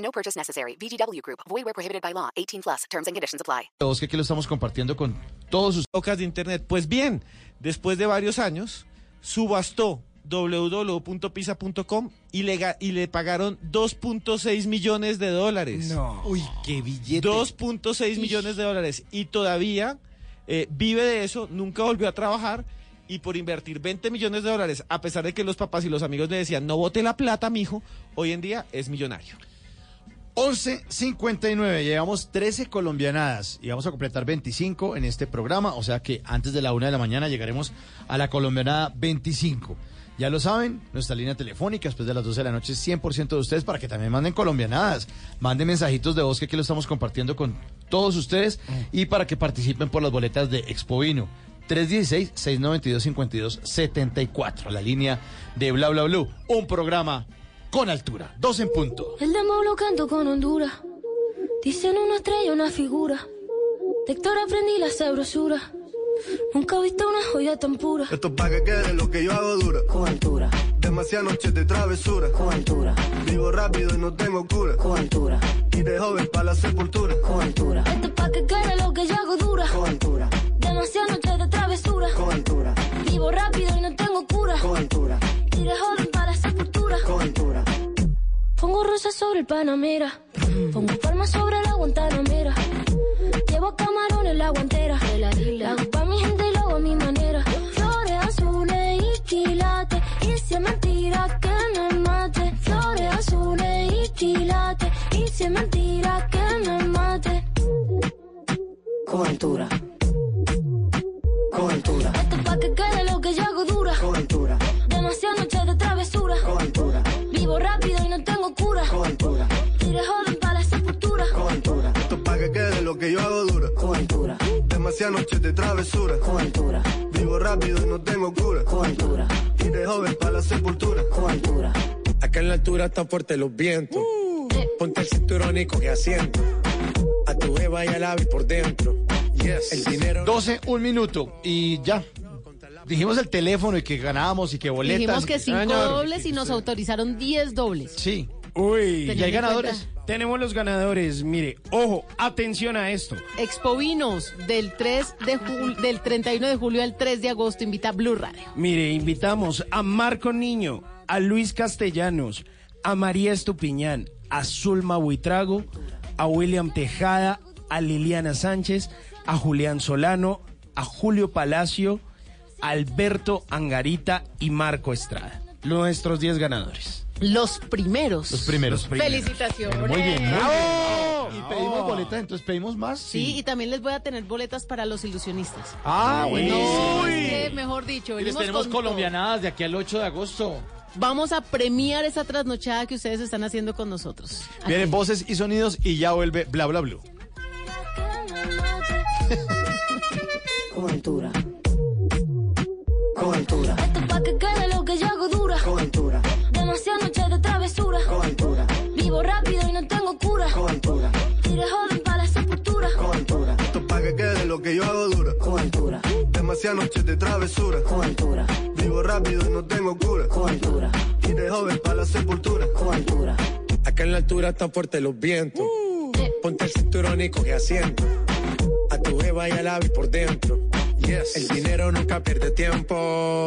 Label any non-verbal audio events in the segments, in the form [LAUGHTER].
No purchase necessary. VGW Group. Void where prohibited by law. 18 plus. Terms and conditions apply. Todos que aquí lo estamos compartiendo con todos sus bocas de internet. Pues bien, después de varios años, subastó www.pisa.com y le, y le pagaron 2.6 millones de dólares. No. Uy, qué billete. 2.6 millones de dólares. Y todavía eh, vive de eso, nunca volvió a trabajar. Y por invertir 20 millones de dólares, a pesar de que los papás y los amigos le decían, no bote la plata, mijo, hoy en día es millonario. 11.59, llevamos 13 colombianadas y vamos a completar 25 en este programa, o sea que antes de la una de la mañana llegaremos a la colombianada 25. Ya lo saben, nuestra línea telefónica después de las 12 de la noche es 100% de ustedes para que también manden colombianadas, manden mensajitos de voz que aquí lo estamos compartiendo con todos ustedes y para que participen por las boletas de Expo Vino. 316-692-5274, la línea de Bla Bla Blue, un programa con altura, dos en punto. El demo lo canto con Honduras. Dicen una estrella, una figura. De Héctor aprendí la sabrosura. Nunca he visto una joya tan pura. Esto es pa' que quede lo que yo hago dura. Con altura, Demasiadas noches de travesura. con altura, Vivo rápido y no tengo cura. con altura, Y de joven para la sepultura. con altura. Esto es pa' que quede lo que yo hago dura. Con altura, Demasiadas noches de travesura. con altura, Vivo rápido y no tengo cura. con altura, Y de joven con altura. Pongo rosas sobre el Panamera. Pongo palmas sobre la Guantanamera. Llevo camarones la guantera. La hago pa' mi gente y lo hago a mi manera. Flores azules y quilates. Y si es mentira que me mate. Flores azules y quilates. Y si es mentira que me mate. Con que yo hago dura. Con altura, Demasiadas noches de travesura. con altura, Vivo rápido y no tengo cura. con altura, Y de joven para la sepultura. con altura. Acá en la altura están fuertes los vientos. Eh, Ponte el cinturón y coge asiento. A tu beba y al ave por dentro. Yes. El dinero. 12, un minuto y ya. Dijimos el teléfono y que ganábamos y que boletas. Dijimos que cinco Señor, dobles y nos autorizaron 10 dobles. Sí. Uy, ¿Y hay ganadores? cuenta- tenemos los ganadores. Mire, ojo, atención a esto. Expo Vinos del 3 de jul- del 31 de julio al 3 de agosto invita a Blue Radio. Mire, invitamos a Marco Niño, a Luis Castellanos, a María Estupiñán, a Zulma Buitrago, a William Tejada, a Liliana Sánchez, a Julián Solano, a Julio Palacio, a Alberto Angarita y Marco Estrada. Nuestros 10 ganadores. Los primeros. Los primeros. Felicitaciones. Muy bien. muy bien. Y pedimos boletas, entonces pedimos más. Sí, y también les voy a tener boletas para los ilusionistas. Ah, bueno. No, es que, mejor dicho, Y les tenemos con colombianadas de aquí al 8 de agosto. Vamos a premiar esa trasnochada que ustedes están haciendo con nosotros. Vienen voces y sonidos y ya vuelve bla bla blue. Que lo que yo hago dura. Con altura, Demasiadas noches de travesura. con altura, Vivo rápido y no tengo cura. con altura, Y de joven para la sepultura. con altura. Acá en la altura están fuertes los vientos. Eh, Ponte el cinturón y coge asiento. A tu beba y al ave por dentro. Yes. El dinero nunca pierde tiempo.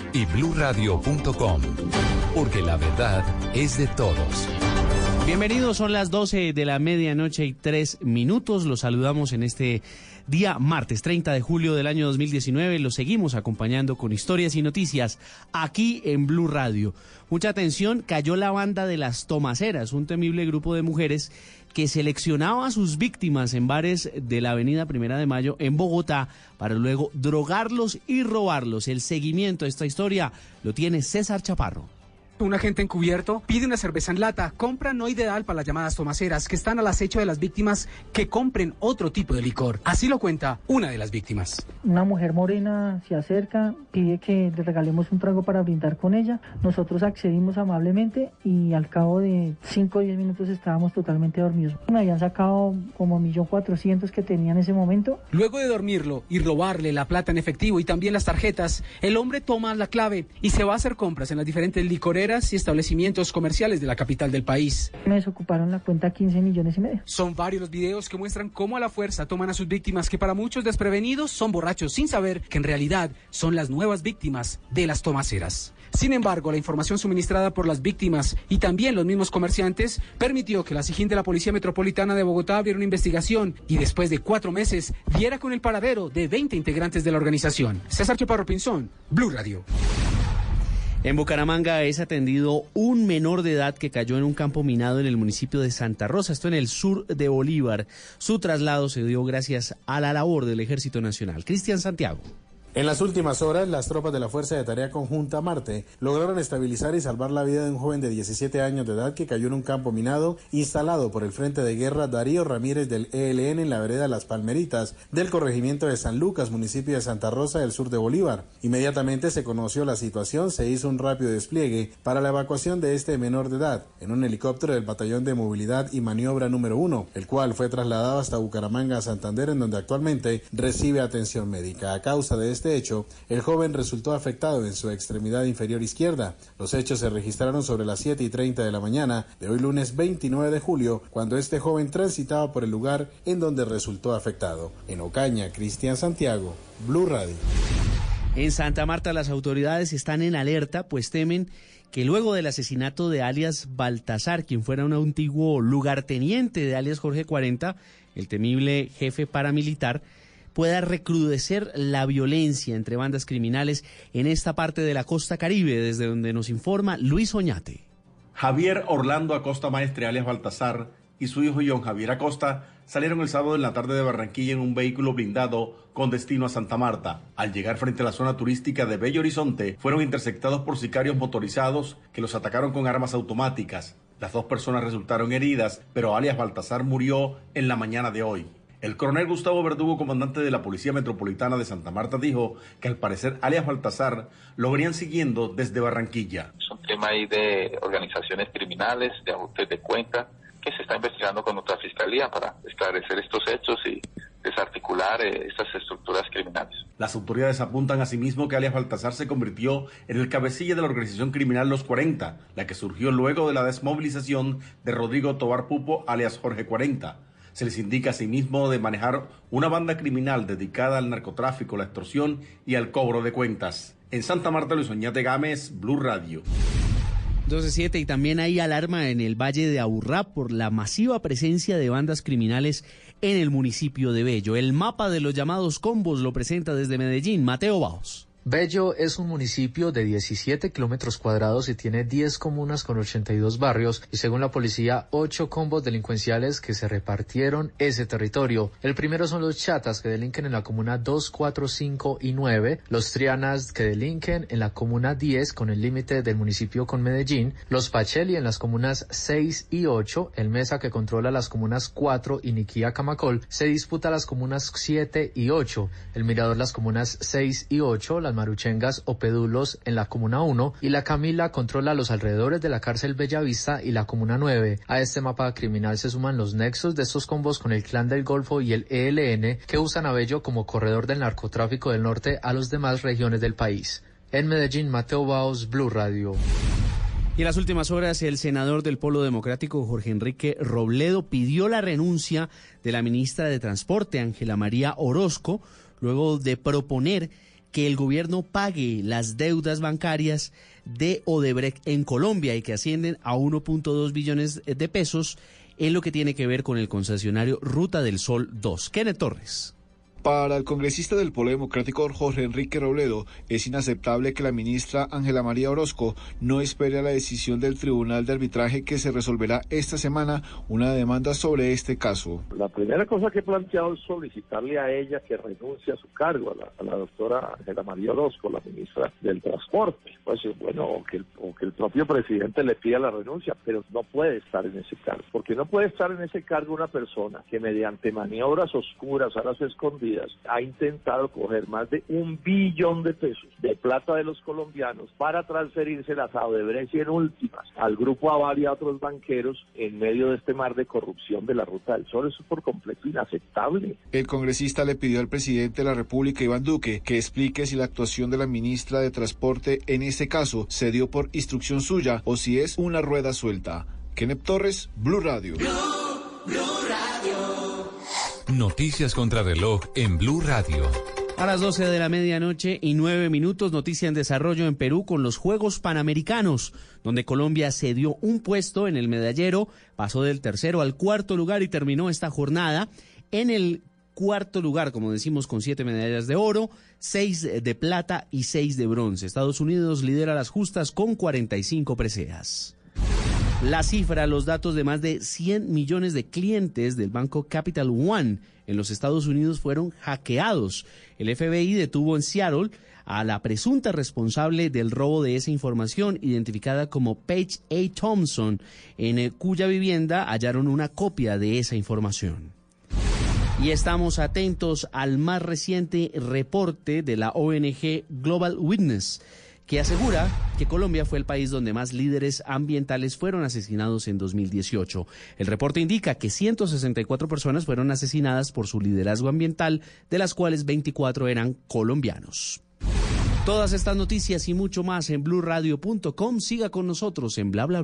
y bluradio.com, porque la verdad es de todos. Bienvenidos, son las 12 de la medianoche y tres minutos. Los saludamos en este día martes 30 de julio del año 2019. Los seguimos acompañando con historias y noticias aquí en Blue Radio. Mucha atención, cayó la banda de las Tomaceras, un temible grupo de mujeres que seleccionaba a sus víctimas en bares de la Avenida Primera de Mayo en Bogotá para luego drogarlos y robarlos. El seguimiento de esta historia lo tiene César Chaparro. Un agente encubierto pide una cerveza en lata, compra no ideal para las llamadas tomaceras que están al acecho de las víctimas que compren otro tipo de licor. Así lo cuenta una de las víctimas. Una mujer morena se acerca, pide que le regalemos un trago para brindar con ella. Nosotros accedimos amablemente y al cabo de 5 o 10 minutos estábamos totalmente dormidos. Me habían sacado como millón cuatrocientos que tenía en ese momento. Luego de dormirlo y robarle la plata en efectivo y también las tarjetas, el hombre toma la clave y se va a hacer compras en las diferentes licoreras y establecimientos comerciales de la capital del país. Me desocuparon la cuenta 15 millones y medio. Son varios los videos que muestran cómo a la fuerza toman a sus víctimas que para muchos desprevenidos son borrachos sin saber que en realidad son las nuevas víctimas de las tomaceras. Sin embargo, la información suministrada por las víctimas y también los mismos comerciantes permitió que la SIGIN de la Policía Metropolitana de Bogotá abriera una investigación y después de cuatro meses diera con el paradero de 20 integrantes de la organización. César Chaparro Pinzón, Blue Radio. En Bucaramanga es atendido un menor de edad que cayó en un campo minado en el municipio de Santa Rosa, esto en el sur de Bolívar. Su traslado se dio gracias a la labor del Ejército Nacional. Cristian Santiago. En las últimas horas, las tropas de la Fuerza de Tarea Conjunta Marte lograron estabilizar y salvar la vida de un joven de 17 años de edad que cayó en un campo minado instalado por el Frente de Guerra Darío Ramírez del ELN en la vereda Las Palmeritas del corregimiento de San Lucas, municipio de Santa Rosa del sur de Bolívar. Inmediatamente se conoció la situación, se hizo un rápido despliegue para la evacuación de este menor de edad en un helicóptero del Batallón de Movilidad y Maniobra número 1, el cual fue trasladado hasta Bucaramanga, Santander, en donde actualmente recibe atención médica. A causa de este este hecho, el joven resultó afectado en su extremidad inferior izquierda. Los hechos se registraron sobre las 7 y 30 de la mañana de hoy lunes 29 de julio, cuando este joven transitaba por el lugar en donde resultó afectado. En Ocaña, Cristian Santiago, Blue Radio. En Santa Marta las autoridades están en alerta, pues temen que luego del asesinato de alias Baltasar, quien fuera un antiguo lugarteniente de alias Jorge 40, el temible jefe paramilitar, pueda recrudecer la violencia entre bandas criminales en esta parte de la costa caribe, desde donde nos informa Luis Oñate. Javier Orlando Acosta Maestre, alias Baltasar, y su hijo John Javier Acosta salieron el sábado en la tarde de Barranquilla en un vehículo blindado con destino a Santa Marta. Al llegar frente a la zona turística de Bello Horizonte, fueron interceptados por sicarios motorizados que los atacaron con armas automáticas. Las dos personas resultaron heridas, pero alias Baltasar murió en la mañana de hoy. El coronel Gustavo Verdugo, comandante de la Policía Metropolitana de Santa Marta, dijo que al parecer alias Baltasar lo venían siguiendo desde Barranquilla. Es un tema ahí de organizaciones criminales, de ajustes de cuenta, que se está investigando con nuestra fiscalía para esclarecer estos hechos y desarticular eh, estas estructuras criminales. Las autoridades apuntan asimismo que alias Baltasar se convirtió en el cabecilla de la organización criminal Los 40, la que surgió luego de la desmovilización de Rodrigo Tobar Pupo, alias Jorge 40. Se les indica asimismo de manejar una banda criminal dedicada al narcotráfico, la extorsión y al cobro de cuentas. En Santa Marta, Luis Oñate Gámez, Blue Radio. 12.7 y también hay alarma en el Valle de Aburrá por la masiva presencia de bandas criminales en el municipio de Bello. El mapa de los llamados combos lo presenta desde Medellín Mateo Baos. Bello es un municipio de 17 kilómetros cuadrados y tiene 10 comunas con 82 barrios y según la policía 8 combos delincuenciales que se repartieron ese territorio. El primero son los chatas que delinquen en la comuna 2, 4, 5 y 9, los trianas que delinquen en la comuna 10 con el límite del municipio con Medellín, los pacheli en las comunas 6 y 8, el mesa que controla las comunas 4 y Niquía Camacol se disputa las comunas 7 y 8, el mirador las comunas 6 y 8, la Maruchengas o Pedulos en la Comuna 1 y la Camila controla los alrededores de la cárcel Bellavista y la Comuna 9. A este mapa criminal se suman los nexos de estos combos con el Clan del Golfo y el ELN que usan a Bello como corredor del narcotráfico del norte a las demás regiones del país. En Medellín, Mateo Baos, Blue Radio. Y en las últimas horas, el senador del Polo Democrático, Jorge Enrique Robledo, pidió la renuncia de la ministra de Transporte, Ángela María Orozco, luego de proponer que el gobierno pague las deudas bancarias de Odebrecht en Colombia y que ascienden a 1.2 billones de pesos en lo que tiene que ver con el concesionario Ruta del Sol 2. Kenneth Torres. Para el congresista del Polo Democrático Jorge Enrique Robledo, es inaceptable que la ministra Ángela María Orozco no espere a la decisión del Tribunal de Arbitraje que se resolverá esta semana una demanda sobre este caso. La primera cosa que he planteado es solicitarle a ella que renuncie a su cargo, a la, doctora Ángela María Orozco, la ministra del Transporte. Pues bueno, o que, el, propio presidente le pida la renuncia, pero no puede estar en ese cargo, porque no puede estar en ese cargo una persona que mediante maniobras oscuras, a las escondidas, ha intentado coger más de un billón de pesos de plata de los colombianos para transferírselas a Odebrecht y en últimas al Grupo Aval y a otros banqueros en medio de este mar de corrupción de la Ruta del Sol. Eso es por completo inaceptable. El congresista le pidió al presidente de la República, Iván Duque, que explique si la actuación de la ministra de Transporte en este caso se dio por instrucción suya o si es una rueda suelta. Kenneth Torres, Blue Radio. Noticias contra reloj en Blue Radio. A las 12 de la medianoche y 9 minutos, noticia en desarrollo en Perú con los Juegos Panamericanos, donde Colombia cedió un puesto en el medallero, pasó del tercero al cuarto lugar y terminó esta jornada en el cuarto lugar, como decimos, con siete medallas de oro, seis de plata y seis de bronce. Estados Unidos lidera las justas con 45 preseas. La cifra, los datos de más de 100 millones de clientes del banco Capital One en los Estados Unidos fueron hackeados. El FBI detuvo en Seattle a la presunta responsable del robo de esa información, identificada como Paige A. Thompson, en cuya vivienda hallaron una copia de esa información. Y estamos atentos al más reciente reporte de la ONG Global Witness que asegura que Colombia fue el país donde más líderes ambientales fueron asesinados en 2018. El reporte indica que 164 personas fueron asesinadas por su liderazgo ambiental, de las cuales 24 eran colombianos. Todas estas noticias y mucho más en blurradio.com. Siga con nosotros en bla bla.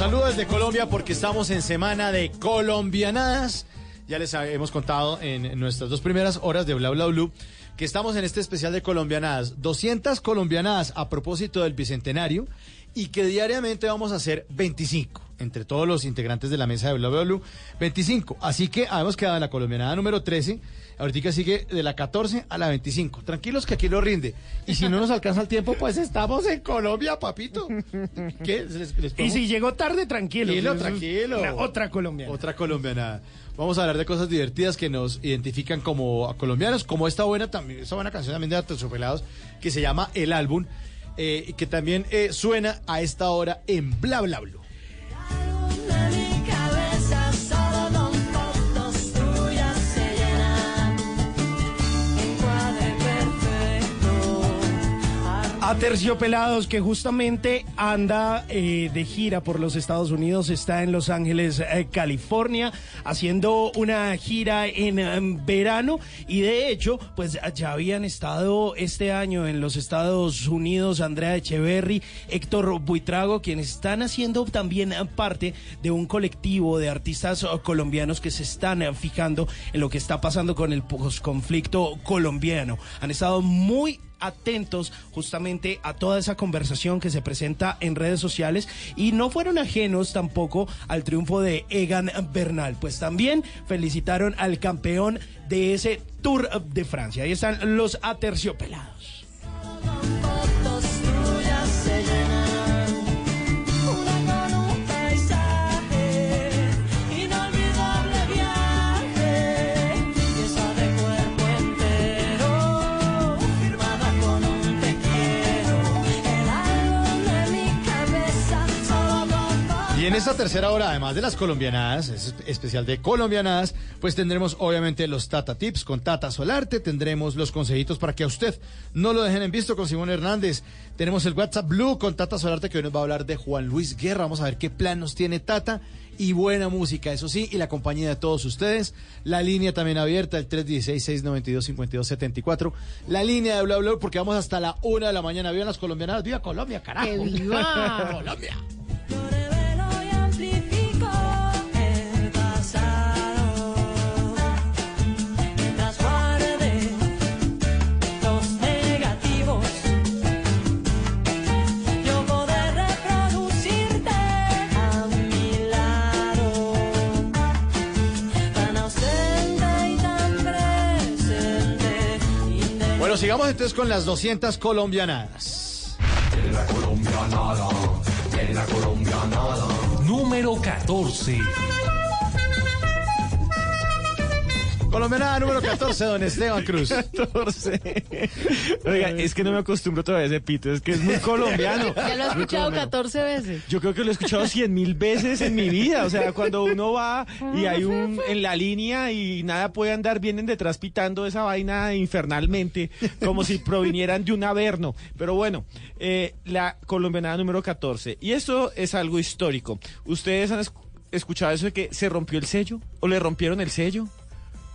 Los saludos de Colombia porque estamos en semana de colombianadas. Ya les hemos contado en nuestras dos primeras horas de Bla Bla Blue que estamos en este especial de colombianadas. 200 colombianadas a propósito del Bicentenario y que diariamente vamos a hacer 25 entre todos los integrantes de la mesa de Bla Bla Blue. 25. Así que habíamos quedado en la colombianada número 13. Ahorita sigue de la 14 a la 25. Tranquilos que aquí lo rinde. Y si no nos alcanza el tiempo, pues estamos en Colombia, papito. ¿Qué? ¿Les- les Y si llegó tarde, tranquilo. Tranquilo, tranquilo. una- otra colombiana. Otra colombiana. Vamos a hablar de cosas divertidas que nos identifican como colombianos, como esta buena también, esta buena canción también de Aterciopelados que se llama El Álbum, eh, y que también eh, suena a esta hora en Bla Bla Blue. Aterciopelados que justamente anda eh, de gira por los Estados Unidos, está en Los Ángeles, eh, California, haciendo una gira en em, verano y de hecho, pues ya habían estado este año en los Estados Unidos Andrea Echeverry, Héctor Buitrago, quienes están haciendo también parte de un colectivo de artistas colombianos que se están fijando en lo que está pasando con el posconflicto colombiano. Han estado muy atentos justamente a toda esa conversación que se presenta en redes sociales y no fueron ajenos tampoco al triunfo de Egan Bernal, pues también felicitaron al campeón de ese Tour de Francia. Ahí están los aterciopelados. Y en esta tercera hora, además de las colombianadas, es especial de colombianadas, pues tendremos obviamente los Tata Tips con Tata Solarte, tendremos los consejitos para que a usted no lo dejen en visto con Simón Hernández, tenemos el WhatsApp Blue con Tata Solarte que hoy nos va a hablar de Juan Luis Guerra, vamos a ver qué plan nos tiene Tata y buena música, eso sí, y la compañía de todos ustedes, la línea también abierta, el 316-692-5274, la línea de Bla Bla, porque vamos hasta la una de la mañana, viva las colombianadas, viva Colombia, carajo. ¡Que viva! [LAUGHS] Colombia. Sigamos entonces con las 200 colombianadas. Número 14. Colombianada número 14, don Esteban Cruz. [LAUGHS] 14. Oiga, es que no me acostumbro todavía a ese pito, es que es muy colombiano. [LAUGHS] Ya lo he escuchado colombiano. 14 veces. Yo creo que lo he escuchado cien mil veces en mi vida. O sea, cuando uno va y hay un en la línea y nada puede andar, vienen detrás pitando esa vaina infernalmente, como si provinieran de un averno. Pero bueno, eh, la colombianada número 14. Y esto es algo histórico. ¿Ustedes han esc- escuchado eso de que se rompió el sello? ¿O le rompieron el sello?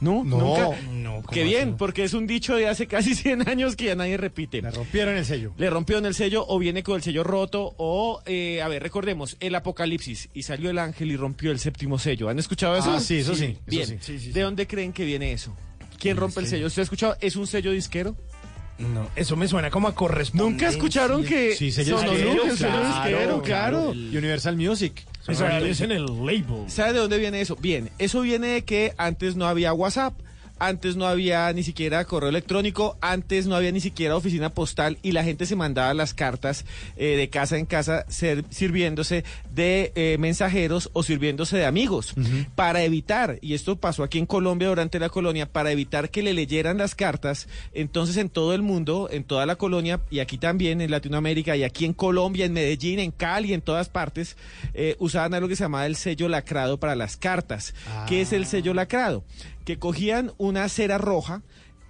¿No? No. ¿Nunca? No, Qué bien, porque es un dicho de hace casi [LAUGHS] 100 años que ya nadie repite. Le rompieron el sello. Le rompieron el sello o viene con el sello roto o, eh, a ver, recordemos, el apocalipsis y salió el ángel y rompió el séptimo sello. ¿Han escuchado eso? Ah, sí, eso sí, Bien. sí. Sí, sí, ¿De dónde creen que viene eso? ¿Quién rompe el sello? ¿Usted ha escuchado? ¿Es un sello disquero? No, eso me suena como a correspondencia. ¿Nunca escucharon que Sí, sello sonó disquero, nunca el sello disquero? Claro. Y Universal Music. Es en el label. ¿Sabe de dónde viene eso? Bien, eso viene de que antes no había WhatsApp. Antes no había ni siquiera correo electrónico, antes no había ni siquiera oficina postal y la gente se mandaba las cartas eh, de casa en casa sirviéndose de eh, mensajeros o sirviéndose de amigos para evitar, y esto pasó aquí en Colombia durante la colonia, para evitar que le leyeran las cartas, entonces en todo el mundo, en toda la colonia y aquí también en Latinoamérica y aquí en Colombia, en Medellín, en Cali, en todas partes, eh, usaban algo que se llamaba el sello lacrado para las cartas. ¿Qué es el sello lacrado? Que cogían una cera roja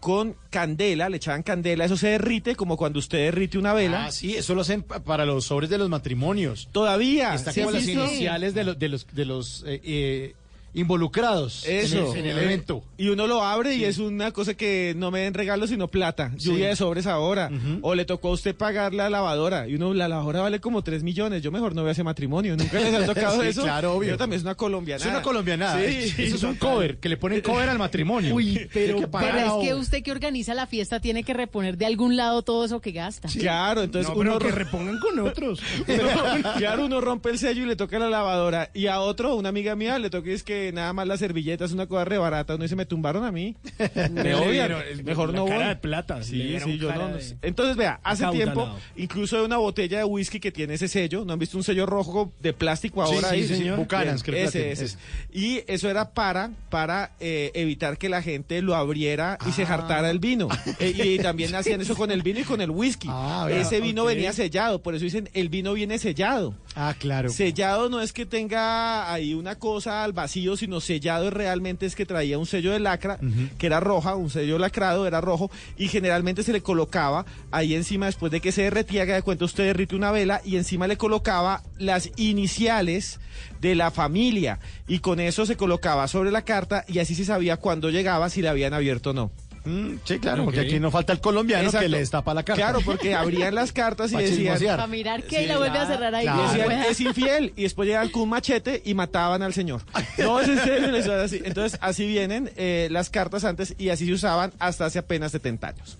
con candela, le echaban candela, eso se derrite como cuando usted derrite una vela. Ah, sí, eso lo hacen pa- para los sobres de los matrimonios. Todavía. Está ¿sí como has las visto? iniciales de los, de los, de los eh, eh, involucrados en Eso. el- en el evento. Y uno lo abre y es una cosa que no me den regalos sino plata. Lluvia Sí. de sobres ahora. O le tocó a usted pagar la lavadora. Y uno, la lavadora vale como 3 millones. Yo mejor no voy a ese matrimonio. ¿Nunca les ha [LAUGHS] tocado Sí, eso? claro, obvio. Yo también es una colombiana. Es una colombianada. Sí, Eso es un cover, que le ponen cover al matrimonio. Uy, pero, Pero es que usted que organiza la fiesta tiene que reponer de algún lado todo eso que gasta. Claro, entonces No, uno pero que repongan con otros. [LAUGHS] Claro, uno rompe el sello y le toca la lavadora. Y a otro, una amiga mía, le toca es que nada más la servilleta es una cosa re barata. Uno dice, me tumbaron a mí. [LAUGHS] Me odian. Mejor la no cara voy. de plata, Sí, sí, yo no, no de- sé. Entonces, vea, hace tiempo, incluso de una botella de whisky que tiene ese sello. ¿No han visto un sello rojo de plástico Sí, ahora? sí, ahí? señor. Creo ese, ese. ese. Y eso era para, para eh, evitar que la gente lo abriera y Ah. se jartara el vino. [LAUGHS] Eh, y también hacían eso con el vino y con el whisky. Ah, vea, ese vino venía sellado, por eso dicen el vino viene sellado. Ah, claro. Sellado no es que tenga ahí una cosa al vacío, sino sellado realmente es que traía un sello de lacra, que era roja, un sello lacrado, era rojo, y generalmente se le colocaba ahí encima, después de que se derretía, que de cuenta usted derrite una vela, y encima le colocaba las iniciales de la familia, y con eso se colocaba sobre la carta, y así se sabía cuándo llegaba, si la habían abierto o no. Mm, sí, claro, porque aquí no falta el colombiano Exacto. que le destapa la carta. Claro, porque abrían las cartas y decían... Para mirar que Sí, la vuelve a cerrar ahí. claro. Decían, es infiel y después llegaban con un machete y mataban al señor. No, es en serio, así. Entonces, así vienen eh, las cartas antes y así se usaban hasta hace apenas 70 años.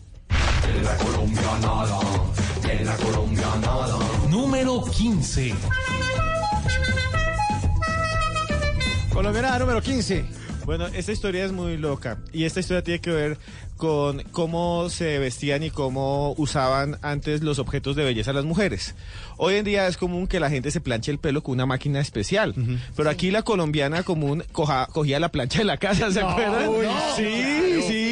Número 15. Colombiana número 15. Bueno, esta historia es muy loca y esta historia tiene que ver con cómo se vestían y cómo usaban antes los objetos de belleza las mujeres. Hoy en día es común que la gente se planche el pelo con una máquina especial, pero aquí la colombiana común coja- cogía la plancha de la casa, ¿se No, acuerdan? sí, no. sí.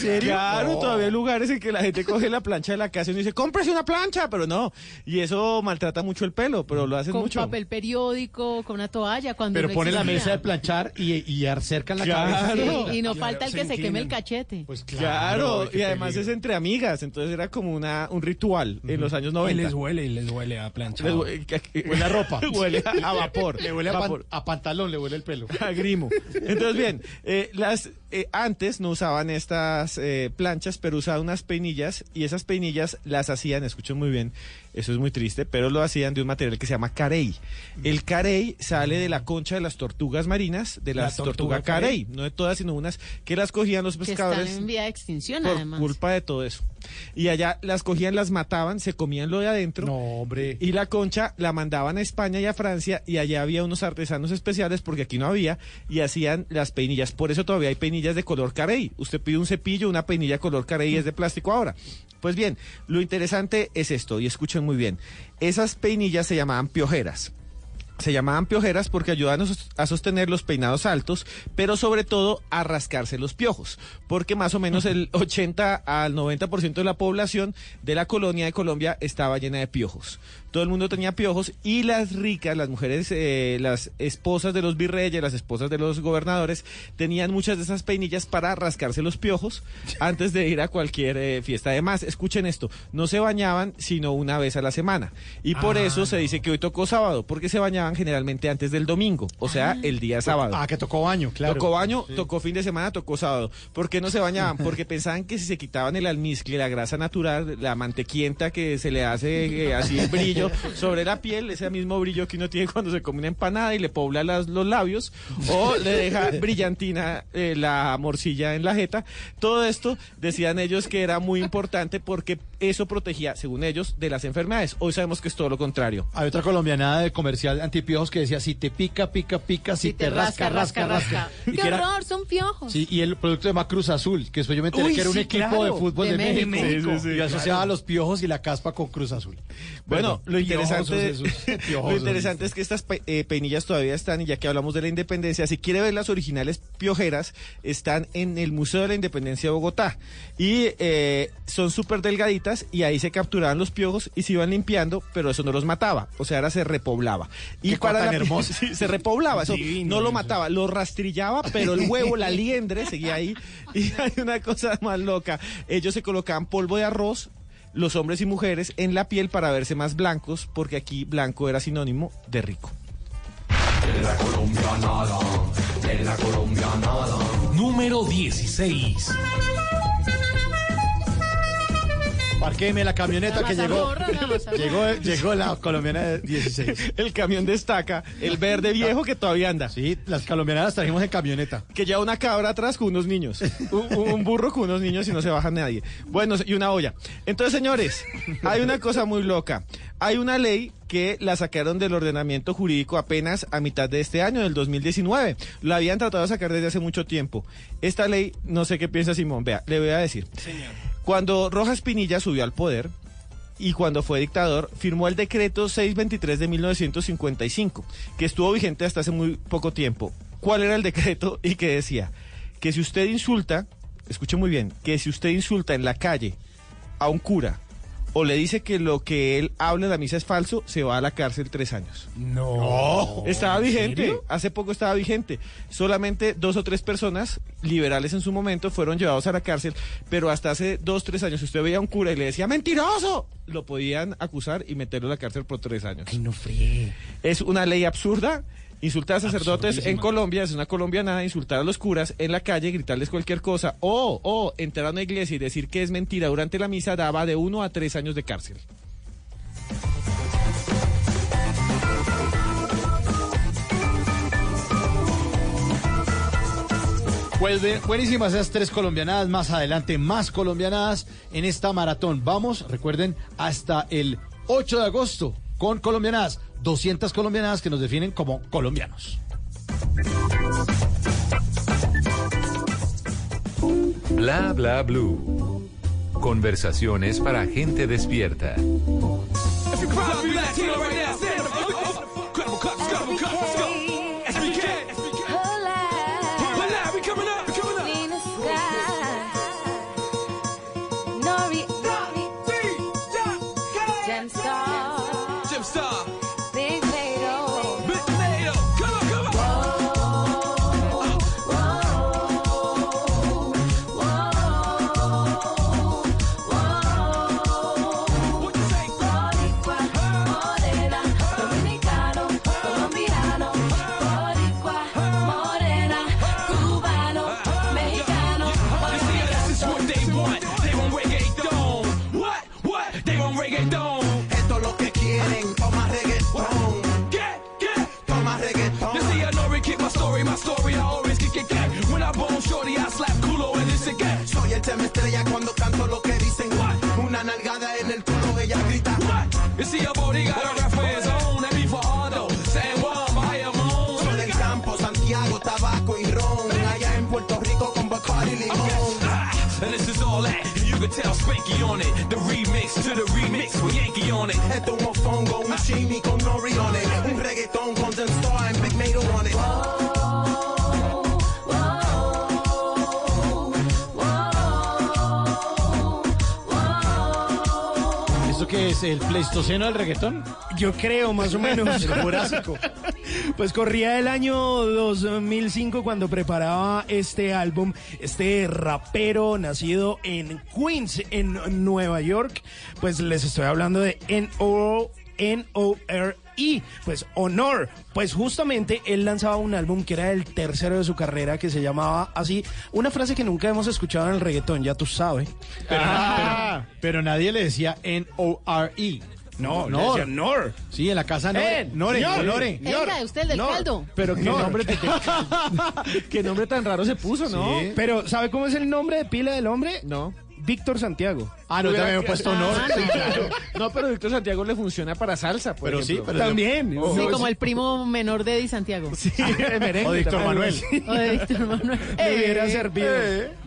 ¿En serio? Claro, No. todavía hay lugares en que la gente coge la plancha de la casa y uno dice, cómprese una plancha, pero no. Y eso maltrata mucho el pelo, pero lo hacen Con mucho. papel periódico, con una toalla. Cuando Pero no pone la mesa de planchar y, y acercan la Claro. cabeza. Sí, y no Claro, falta el que se queme el cachete. Pues Claro, y además peligro. es entre amigas, entonces era como una, un ritual en los años Y 90. les huele, y les huele a plancha. Huele a ropa. [LAUGHS] huele a, a vapor. Le huele a, pan- vapor. a pantalón, le huele el pelo. a grimo. Entonces, bien, eh, las eh, antes no usaban estas eh, planchas, pero usaban unas peinillas y esas peinillas las hacían, escuchen muy bien, eso es muy triste, pero lo hacían de un material que se llama carey. El carey sale de la concha de las tortugas marinas, de La las tortuga tortugas carey, no de todas, sino unas que las cogían los Que pescadores están en vía de extinción, por además. culpa de todo eso. Y allá las cogían, las mataban, se comían lo de adentro. No, hombre. Y la concha la mandaban a España y a Francia y allá había unos artesanos especiales porque aquí no había y hacían las peinillas. Por eso todavía hay peinillas de color carey. Usted pide un cepillo, una peinilla color carey es de plástico ahora. Pues bien, lo interesante es esto y escuchen muy bien. Esas peinillas se llamaban piojeras. Se llamaban piojeras porque ayudan a sos- a sostener los peinados altos, pero sobre todo a rascarse los piojos, porque más o menos el 80 al 90% de la población de la colonia de Colombia estaba llena de piojos. Todo el mundo tenía piojos y las ricas, las mujeres, eh, las esposas de los virreyes, las esposas de los gobernadores, tenían muchas de esas peinillas para rascarse los piojos [LAUGHS] antes de ir a cualquier eh, fiesta. Además, escuchen esto, no se bañaban sino una vez a la semana. Y por Ah, eso se dice que hoy tocó sábado, porque se bañaban generalmente antes del domingo, o sea, el día sábado. Ah, que tocó baño, claro. Tocó baño, Sí. tocó fin de semana, tocó sábado. ¿Por qué no se bañaban? [LAUGHS] Porque pensaban que si se quitaban el almizcle, la grasa natural, la mantequienta que se le hace eh, así el [LAUGHS] brillo sobre la piel, ese mismo brillo que uno tiene cuando se come una empanada y le pobla las- los labios, o le deja brillantina eh, la morcilla en la jeta. Todo esto decían ellos que era muy importante porque eso protegía, según ellos, de las enfermedades. Hoy sabemos que es todo lo contrario. Hay otra colombianada de comercial antipiojos que decía, si te pica, pica, pica, si, te, rasca, rasca, rasca. ¡Qué era- horror! Son piojos. Sí, y el producto se llama Cruz Azul, que después yo me enteré Uy, que era un sí, equipo claro, de fútbol de de, México. México. Y Sí, sí, sí, asociaba claro. los piojos y la caspa con Cruz Azul. Bueno. [LAUGHS] lo interesante, lo interesante es que estas eh, peinillas todavía están, y ya que hablamos de la independencia, si quiere ver las originales piojeras, están en el Museo de la Independencia de Bogotá. Y eh, son súper delgaditas, y ahí se capturaban los piojos y se iban limpiando, pero eso no los mataba, o sea, ahora se repoblaba. Y Qué cosa tan hermosa. [LAUGHS] sí, se repoblaba, eso Divino no lo eso. mataba, lo rastrillaba, pero el huevo, la [LAUGHS] liendre, seguía ahí. Y hay una cosa más loca, ellos se colocaban polvo de arroz, los hombres y mujeres en la piel para verse más blancos, porque aquí blanco era sinónimo de rico. Número 16. Parquéme la camioneta que llegó. [LAUGHS] Llegó, llegó la colombiana de 16. El camión destaca, el verde viejo que todavía anda. Sí, las colombianas trajimos en camioneta. Que lleva una cabra atrás con unos niños. [LAUGHS] Un, un burro con unos niños y no se baja nadie. Bueno, y una olla. Entonces, señores, hay una cosa muy loca. Hay una ley que la sacaron del ordenamiento jurídico apenas a mitad de este año, del 2019. La habían tratado de sacar desde hace mucho tiempo. Esta ley, no sé qué piensa Simón. Vea, le voy a decir. Cuando Rojas Pinilla subió al poder y cuando fue dictador, firmó el decreto 623 de 1955, que estuvo vigente hasta hace muy poco tiempo. ¿Cuál era el decreto [LAUGHS] y qué decía? Que si usted insulta, escuche muy bien, que si usted insulta en la calle a un cura o le dice que lo que él habla en la misa es falso, se va a la cárcel tres años. No. Estaba ¿En vigente, serio? hace poco estaba vigente. Solamente dos o tres personas liberales en su momento fueron llevados a la cárcel, pero hasta hace dos, tres años, si usted veía a un cura y le decía mentiroso, lo podían acusar y meterlo a la cárcel por tres años. Ay, no fríe. Es una ley absurda. Insultar a sacerdotes en. Colombia es una colombianada, insultar a los curas en la calle, gritarles cualquier cosa, o, o entrar a una iglesia y decir que es mentira durante la misa daba de uno a tres años de cárcel. Pues bien, buenísimas esas tres colombianadas. Más adelante, más colombianadas en esta maratón. Vamos, recuerden, hasta el 8 de agosto con colombianadas. 200 colombianadas que nos definen como colombianos. Bla bla blue. Conversaciones para gente despierta. Pleistoceno del reggaetón? Yo creo, más o menos. [LAUGHS] El Jurásico. Pues corría el año 2005 cuando preparaba este álbum, este rapero nacido en Queens, en Nueva York. Pues les estoy hablando de N-O- N-O-R-E, pues Honor. Pues justamente él lanzaba un álbum que era el tercero de su carrera que se llamaba así, una frase que nunca hemos escuchado en el reggaetón, ya tú sabes. Pero, Ah. pero- pero nadie le decía N-O-R-E. No, decía Nor. Sí, en la casa Nore. En, Nore, Nor. Nore. Venga, usted el del Nor. caldo. Pero qué No. nombre, [LAUGHS] qué nombre tan raro se puso, ¿no? Sí. Pero ¿sabe cómo es el nombre de pila del hombre? No. Víctor Santiago. Ah, no, también me he puesto Nore. Ah, Sí, no. claro. No, pero Víctor Santiago le funciona para salsa, por Pero sí, ejemplo. pero- También. Oh, Sí, como el primo menor de Eddie Santiago. Sí, el merengue O Víctor también. Manuel. O de Víctor Manuel. Me hubiera Eh, servido.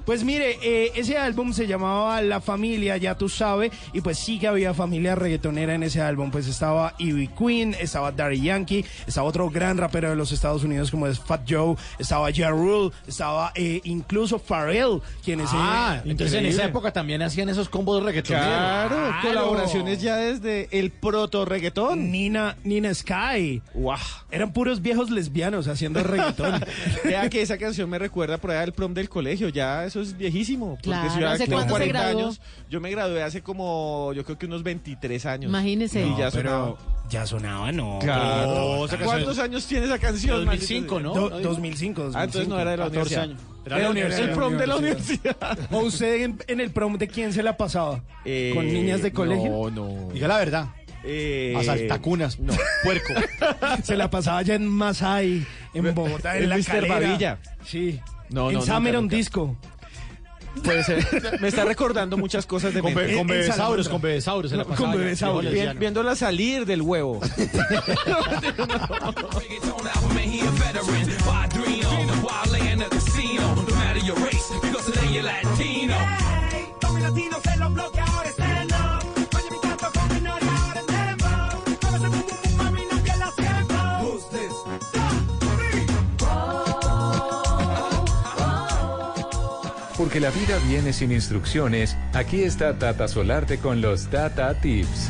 Pues mire, eh, ese álbum se llamaba La Familia, ya tú sabes, y pues sí que había familia reggaetonera en ese álbum. Pues estaba Ivy Queen, estaba Daddy Yankee, estaba otro gran rapero de los Estados Unidos como es Fat Joe, estaba Ja Rule, estaba eh, incluso Pharrell, quien es... Ah, eh, entonces en esa época también hacían esos combos reggaetoneros. Claro, colaboraciones ya desde el proto reggaetón. Nina, Nina Sky. Guau. Eran puros viejos lesbianos haciendo [LAUGHS] reggaetón. Vea que esa canción me recuerda por allá del prom del colegio, ya eso es viejísimo. Porque Claro, si yo ¿hace tengo cuánto se 40 graduó? años, yo me gradué hace como, yo creo que unos 23 años. Imagínese. Y ya pero sonaba. Ya sonaba, no. Claro. ¿Cuántos años tiene esa canción? 2005, maldito ¿no? Do- 2005, Ah, entonces no era de la 14 universidad. años. Era de la universidad. El prom de la universidad. ¿O usted en, en el prom de quién se la pasaba? Eh, ¿Con niñas de colegio? No, no. Diga la verdad. Eh, Asaltacunas. No. Puerco. [LAUGHS] Se la pasaba allá en Masai, en Bogotá, en El la Mr. calera. Babilla. Sí. No, en no, Summer. Disco. Puede ser. [LAUGHS] Me está recordando muchas cosas de Con, be- con Salamandra. con bebesaurios. se la Con ya, lesbiano. viéndola salir del huevo. [LAUGHS] your race, because today you're Latino. Con mi latino se lo bloquea ahora stand up. Oye mi canto con mi noria ahora en dembow. Mueve ese bum bum bum, mami, no pierdas tiempo. Who's this? Porque la vida viene sin instrucciones, aquí está Tata Solarte con los Tata Tips.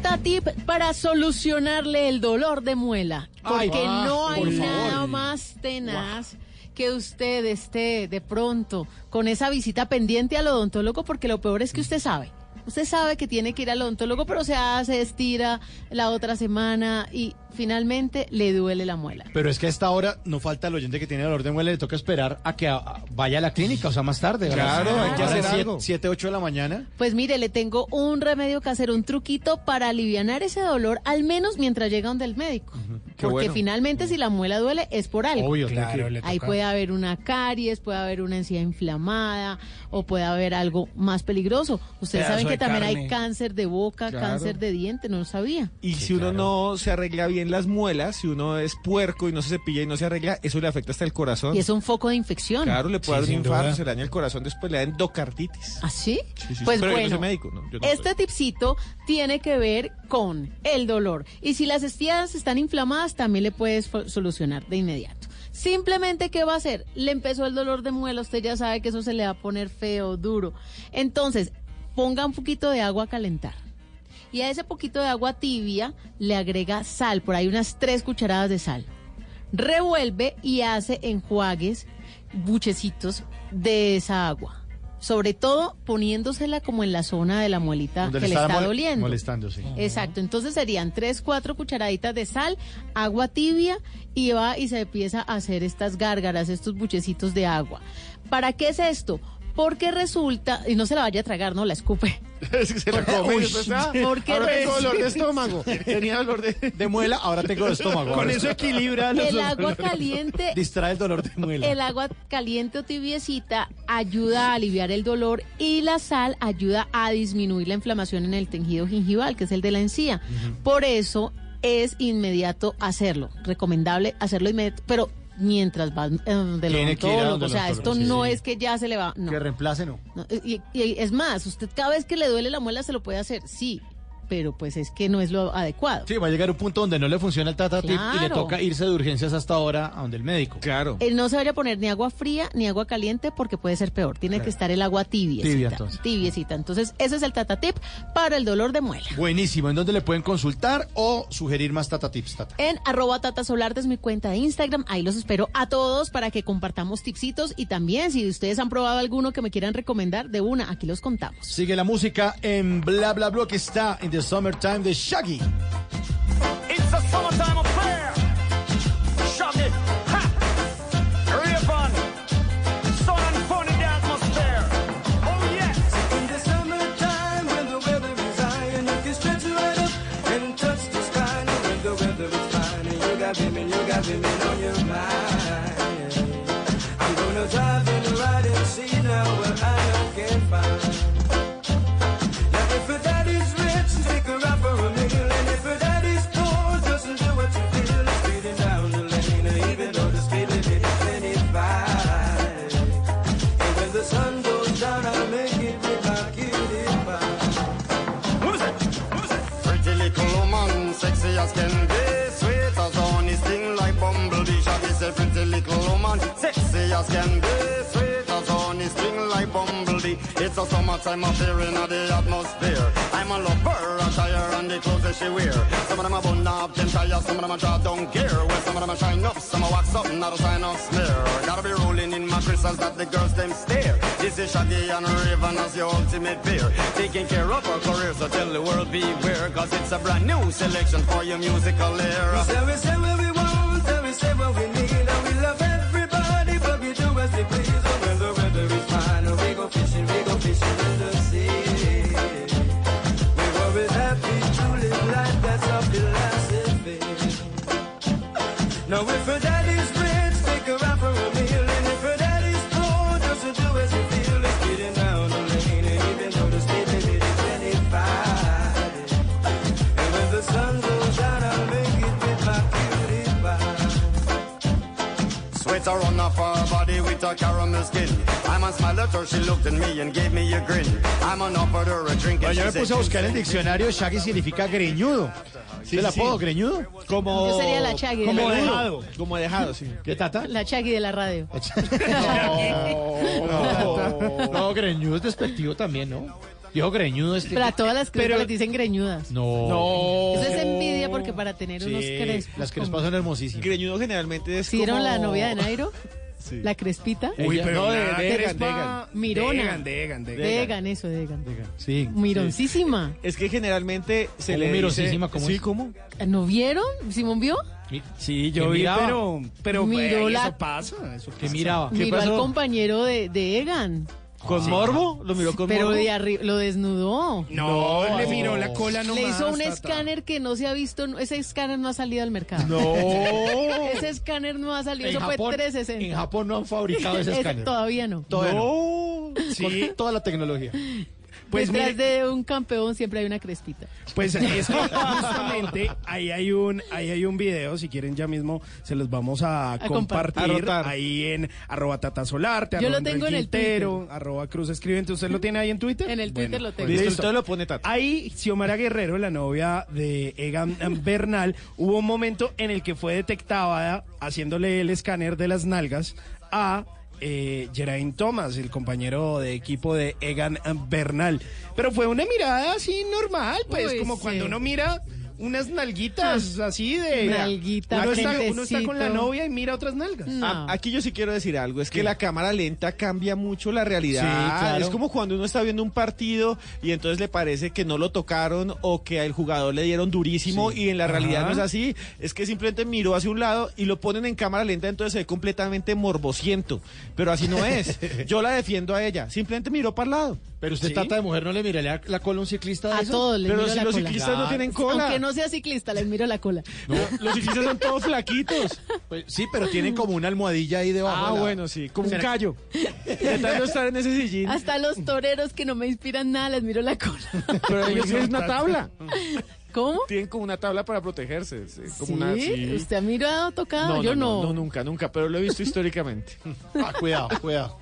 Tata tip para solucionarle el dolor de muela. Ay, Porque ah, no hay por favor. nada más tenaz que usted esté de pronto con esa visita pendiente al odontólogo, porque lo peor es que usted sabe. Usted sabe que tiene que ir al odontólogo, pero se hace, estira la otra semana y finalmente le duele la muela. Pero es que a esta hora no falta el oyente que tiene dolor de muela, le toca esperar a que a- a- vaya a la clínica, o sea, más tarde. Claro, hay que hacer algo. 7, 8 de la mañana. Pues mire, le tengo un remedio casero, un truquito para aliviar ese dolor, al menos mientras llega donde el médico. Porque bueno. finalmente si la muela duele es por algo. Obvio, Claro, que- le Ahí puede haber una caries, puede haber una encía inflamada o puede haber algo más peligroso. Ustedes Pedazo saben que también hay cáncer de boca, Claro. cáncer de diente, no lo sabía. Y si uno no se arregla bien las muelas, si uno es puerco y no se cepilla y no se arregla, eso le afecta hasta el corazón. Y es un foco de infección. Claro, le puede Sí, dar un infarto, duda. se le daña el corazón, después le da endocarditis. ¿Ah, sí? Sí, sí, pues pero yo no bueno, soy médico, ¿no? Yo no este soy. tipcito tiene que ver con el dolor. Y si las encías están inflamadas, también le puedes solucionar de inmediato. Simplemente, ¿qué va a hacer? Le empezó el dolor de muela, usted ya sabe que eso se le va a poner feo, duro. Entonces, ponga un poquito de agua a calentar. Y a ese poquito de agua tibia le agrega sal, por ahí unas tres cucharadas de sal. Revuelve y hace enjuagues, buchecitos de esa agua. Sobre todo poniéndosela como en la zona de la muelita Donde que le está doliendo. Molestando, sí. Exacto, entonces serían tres, cuatro cucharaditas de sal, agua tibia y va y se empieza a hacer estas gárgaras, estos buchecitos de agua. ¿Para qué es esto? Porque resulta, y no se la vaya a tragar, no la escupe. [LAUGHS] Es que se la come Uy, ah, ¿por qué ahora tengo dolor de estómago. [LAUGHS] Tenía dolor de... De muela, ahora tengo de estómago. Con eso equilibra los El agua dolores. caliente [LAUGHS] Distrae el dolor de muela. El agua caliente o tibiecita ayuda a aliviar el dolor y la sal ayuda a disminuir la inflamación en el tejido gingival, que es el de la encía. Por eso es inmediato hacerlo, recomendable hacerlo inmediato, pero mientras va del Tiene que ir a odontólogo, donde o el sea, odontólogo, esto sí, no sí. es que ya se le va, no. Que reemplace, no. No, y, y es más, usted cada vez que le duele la muela se lo puede hacer, sí, pero pues es que no es lo adecuado. Sí, va a llegar un punto donde no le funciona el Tata Tip y le Claro. toca irse de urgencias hasta ahora a donde el médico. Claro. Eh, no se vaya a poner ni agua fría ni agua caliente porque puede ser peor. Tiene que estar el agua tibiecita. Tibia, entonces. Tibiecita. Entonces, ese es el Tata Tip para el dolor de muela. Buenísimo. ¿En dónde le pueden consultar o sugerir más Tata Tips, Tata? En arroba Tata Solarte es mi cuenta de Instagram. Ahí los espero a todos para que compartamos tipsitos. Y también, si ustedes han probado alguno que me quieran recomendar, de una, aquí los contamos. Sigue la música en Bla Bla Bla que está en The Summertime de Shaggy. It's a summertime affair. Shaggy, ha, Rayvon, sun and funny the atmosphere. Oh yes. In the summertime when the weather is high and you can stretch right up and touch the sky. When the weather is fine and you got women, you got women as can be, sweet as honey, sting like bumblebee. Shaggy say, pretty little woman, sexy as can be, sweet a summertime affair in the atmosphere. I'm a lover, a tire and the the clothes that she wear. Some of them a bun up, them tires, some of them a draw down gear. Well, some of them a shine up, some a wax up, not a sign of smear. Gotta be rolling in my crystals that the girls them stare. This is Shaggy and Raven as your ultimate peer. Taking care of our career, so tell the world beware. Cause it's a brand new selection for your musical era. We say, we say what we want, we say what we with a caramel skin. I'm on smile at her, she looked at me and gave me a grin. I'm on offered her a drink Bueno, yo me puse a buscar en el diccionario, Shaggy significa greñudo. ¿Sí la sí. puedo, greñudo? Como, Yo sería la Shaggy como dejado. Como dejado, sí. ¿Qué tata? La Chagui de la radio. [LAUGHS] No, no, greñudo es despectivo también, ¿no? Dijo greñudo este. Pero a todas las crespas Pero- les dicen greñudas. No. No. Eso es envidia porque para tener unos Sí, crespos. las crespas son hermosísimas. Greñudo generalmente es ¿Sí vieron como... la novia de Nairo? La crespita. Uy, pero no, de- de Egan, crespa- de Egan. Mirona. Degan, Degan, Degan. Degan, eso, Degan. Sí. Mironcísima. Es que generalmente se ¿Cómo le mirosísima? dice... ¿Cómo sí, es? ¿cómo? ¿No vieron? ¿Simón vio? Sí, yo ¿Qué vi, miraba? pero, pero Miró la- eso pasa, eso ¿Qué pasa. miraba? ¿Qué Miró al pasó? compañero de, de Egan. ¿Con morbo? ¿Lo miró con Pero morbo? de arriba lo desnudó. No, No. le miró la cola nomás. Le hizo un tata. escáner que no se ha visto, ese escáner no ha salido al mercado. No. [LAUGHS] Ese escáner no ha salido, En eso Japón, fue 360. en Japón no han fabricado ese [LAUGHS] Ese escáner. Todavía no. Todavía no. No. Sí, Con toda la tecnología. Pues Detrás mire, de un campeón siempre hay una crespita. Pues es que justamente ahí hay un ahí hay un video, si quieren ya mismo se los vamos a, compartir. compartir A rotar. ahí en arroba tatasolarte, Yo arroba lo tengo en el Quintero, arroba cruz escribente, ¿usted lo tiene ahí en Twitter? En el Twitter lo tengo. Listo, Listo. entonces lo pone Tata. Ahí, Xiomara Guerrero, la novia de Egan Bernal, hubo un momento en el que fue detectada haciéndole el escáner de las nalgas a eh, Geraint Thomas, el compañero de equipo de Egan Bernal. Pero fue una mirada así normal, pues, Uy, como sí. cuando uno mira unas nalguitas así de... Nalguita, uno, está, uno está con la novia y mira otras nalgas. No. A- Aquí yo sí quiero decir algo, es que la cámara lenta cambia mucho la realidad. Sí, claro. Es como cuando uno está viendo un partido y entonces le parece que no lo tocaron o que al jugador le dieron durísimo y en la realidad Ajá. no es así. Es que simplemente miró hacia un lado y lo ponen en cámara lenta, entonces se ve completamente morbosiento. Pero así no es. [LAUGHS] Yo la defiendo a ella. Simplemente miró para el lado. Pero usted, ¿Sí? tata de mujer, ¿no le miraría la cola a un ciclista de A todos Pero miro si la los cola. ciclistas no tienen cola. Aunque no sea ciclista, les miro la cola. Los ciclistas son todos flaquitos. Pues, sí, pero tienen como una almohadilla ahí debajo. Ah, de la- bueno, sí, como un ¿Será- callo. De tanto estar en ese sillín. Hasta los toreros que no me inspiran nada, les miro la cola. Pero ellos tienen una tabla. ¿Cómo? Tienen como una tabla para protegerse. sí, Como ¿Sí? una, sí. ¿Usted ha mirado tocado? No, Yo no. no, nunca, nunca, pero lo he visto históricamente. Ah, cuidado, cuidado.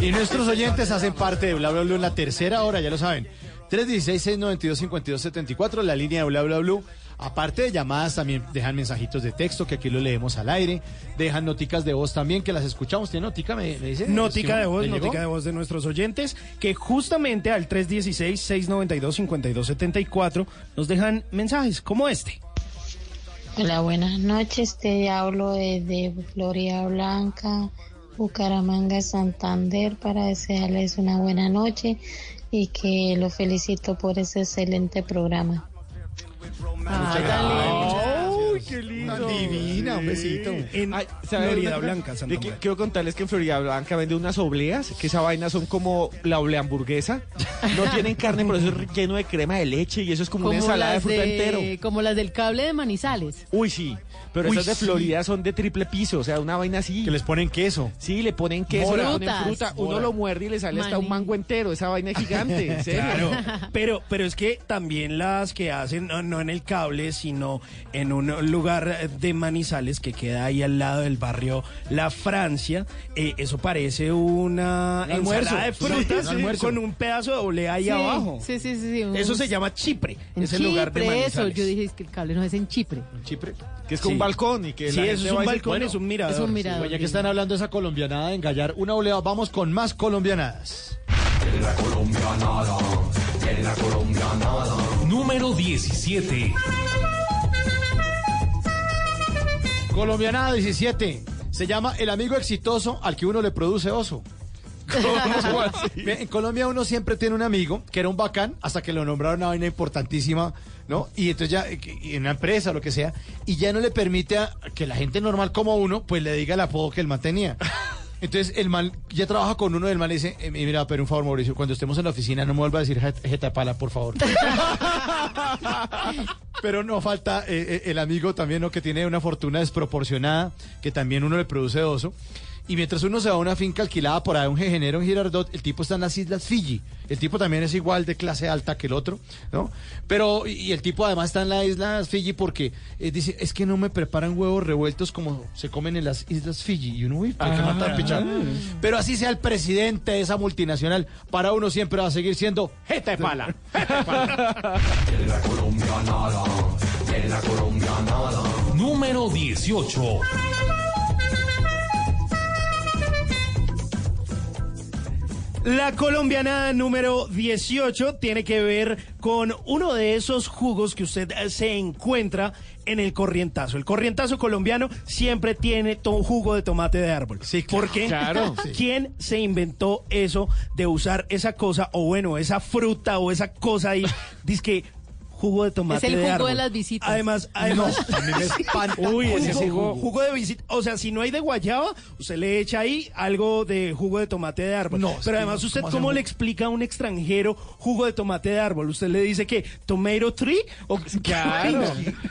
Y nuestros oyentes hacen parte de Bla Bla Blue en la tercera hora, ya lo saben. 316-692-5274, la línea de Bla Bla Blue. Aparte de llamadas, también dejan mensajitos de texto que aquí lo leemos al aire. Dejan noticas de voz también que las escuchamos. ¿Tiene notica? Me, me dice. Nótica de voz, ¿Le llegó? de voz de nuestros oyentes, que justamente al 316-692-5274 nos dejan mensajes como este. Hola, buenas noches. Te hablo desde Florida Blanca, Bucaramanga, Santander, para desearles una buena noche y que los felicito por ese excelente programa. Ay, tan lindo. ¡Ay, qué lindo! Divina, un besito. En Ay, ¿sabe Florida? Blanca, que- quiero contarles que en Florida Blanca vende unas obleas, que esa vaina son como la oblea hamburguesa. No [LAUGHS] tienen carne, pero eso es lleno de crema de leche y eso es como, una ensalada de fruta entero. como las del cable de Manizales. Uy, sí. Pero Uy, esas de sí. Florida son de triple piso, o sea, una vaina así. Que les ponen queso. Sí, le ponen queso, Mora. le ponen fruta. Uno Mora. lo muerde y le sale hasta un mango entero. Esa vaina es [LAUGHS] gigante, en serio. Claro, pero, pero es que también las que hacen, no, no en el cable, sino en un lugar de Manizales que queda ahí al lado del barrio La Francia. Eh, eso parece una Un almuerzo. de Sí, frutas un almuerzo. con un pedazo de olea ahí Sí, abajo. Sí, sí, sí. sí, un- Eso se llama Chipre, en es el lugar de Chipre, Manizales. eso. Yo dije es que el cable no es en Chipre. Chipre. Que es con Sí. un balcón y que Sí, la eso es un balcón, Bueno, es un mirador. Es un mirador. Bueno, ya que están hablando de esa colombianada de engallar una oleada, vamos con más colombianadas. Número 17. Colombianada 17. Se llama el amigo exitoso al que uno le produce oso. [LAUGHS] En Colombia uno siempre tiene un amigo que era un bacán hasta que lo nombraron una vaina importantísima, ¿no? Y entonces ya, en una empresa o lo que sea, y ya no le permite a que la gente normal como uno, pues le diga el apodo que el man tenía. Entonces el man ya trabaja con uno, el man le dice, eh, mira, pero un favor Mauricio, cuando estemos en la oficina no me vuelva a decir jet- jeta de pala, por favor. [LAUGHS] Pero no falta eh, eh, el amigo también, ¿no? Que tiene una fortuna desproporcionada, que también uno le produce oso. Y mientras uno se va a una finca alquilada por ahí, un jejenero en Girardot, el tipo está en las Islas Fiji. El tipo también es igual de clase alta que el otro, ¿no? Pero, y el tipo además está en las Islas Fiji porque eh, dice, es que no me preparan huevos revueltos como se comen en las Islas Fiji. Y uno, uy, ¿por qué matan pichar? Pero así sea el presidente de esa multinacional, para uno siempre va a seguir siendo jeta de pala. [LAUGHS] Número 18. La colombiana número 18 tiene que ver con uno de esos jugos que usted eh, se encuentra en el corrientazo. El corrientazo colombiano siempre tiene to- jugo de tomate de árbol. Sí, ¿Por qué? claro. [LAUGHS] ¿Quién se inventó eso de usar esa cosa, o bueno, esa fruta o esa cosa ahí? Dice que jugo de tomate Es el de jugo árbol. de las visitas. Además, además. No, a mí me [LAUGHS] espanta. Uy, ese Jugo. jugo, de visita. O sea, si no hay de guayaba, usted le echa ahí algo de jugo de tomate de árbol. No, Pero además, ¿usted ¿cómo le explica a un extranjero jugo de tomate de árbol? ¿Usted le dice que tomato tree? O, Claro.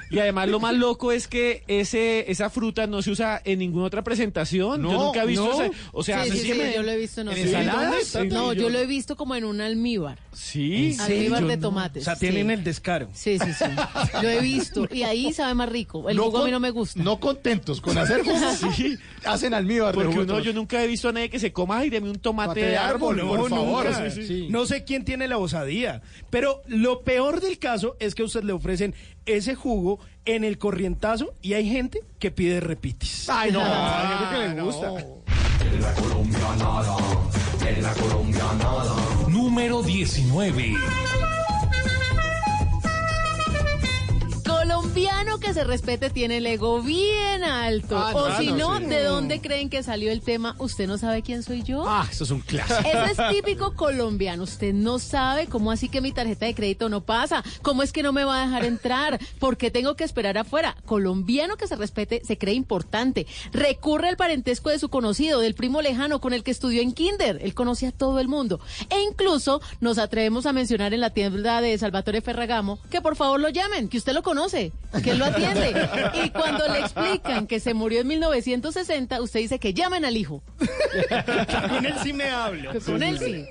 Y además lo más loco es que ese esa fruta no se usa en ninguna otra presentación. yo No, nunca he visto no. ese- o sea, sí, sí, que sí, me- yo lo he visto en ¿En otros. ensaladas? Sí, No, yo lo he visto como en un almíbar. Sí. Almíbar Yo de no. tomates. O sea, sí. tienen el descaro. Sí, sí, sí. Lo he visto. Y ahí sabe más rico. El jugo a mí no me gusta. No contentos con hacer jugo, [LAUGHS] Sí. hacen almíbar. de Porque jugo. uno, yo nunca he visto a nadie que se coma y deme un tomate de de árbol, árbol, por no, favor. nunca. Sí, sí. Sí. No sé quién tiene la osadía, pero lo peor del caso es que a usted le ofrecen ese jugo en el corrientazo y hay gente que pide repites. Ay, no. [LAUGHS] Ay, yo creo que le gusta. Número 19. Colombiano que se respete tiene el ego bien alto. Ah, o no, si no, no, sí. ¿de dónde creen que salió el tema? ¿Usted no sabe quién soy yo? Ah, eso es un clásico. Eso es [LAUGHS] típico colombiano. Usted no sabe cómo así que mi tarjeta de crédito no pasa. ¿Cómo es que no me va a dejar entrar? ¿Por qué tengo que esperar afuera? Colombiano que se respete se cree importante. Recurre al parentesco de su conocido, del primo lejano con el que estudió en Kinder. Él conoce a todo el mundo. E incluso nos atrevemos a mencionar en la tienda de Salvatore Ferragamo que por favor lo llamen, que usted lo conoce, que lo atiende. Y cuando le explican que se murió en 1960, usted dice que llamen al hijo. Con él sí me hablo. Que con él sí.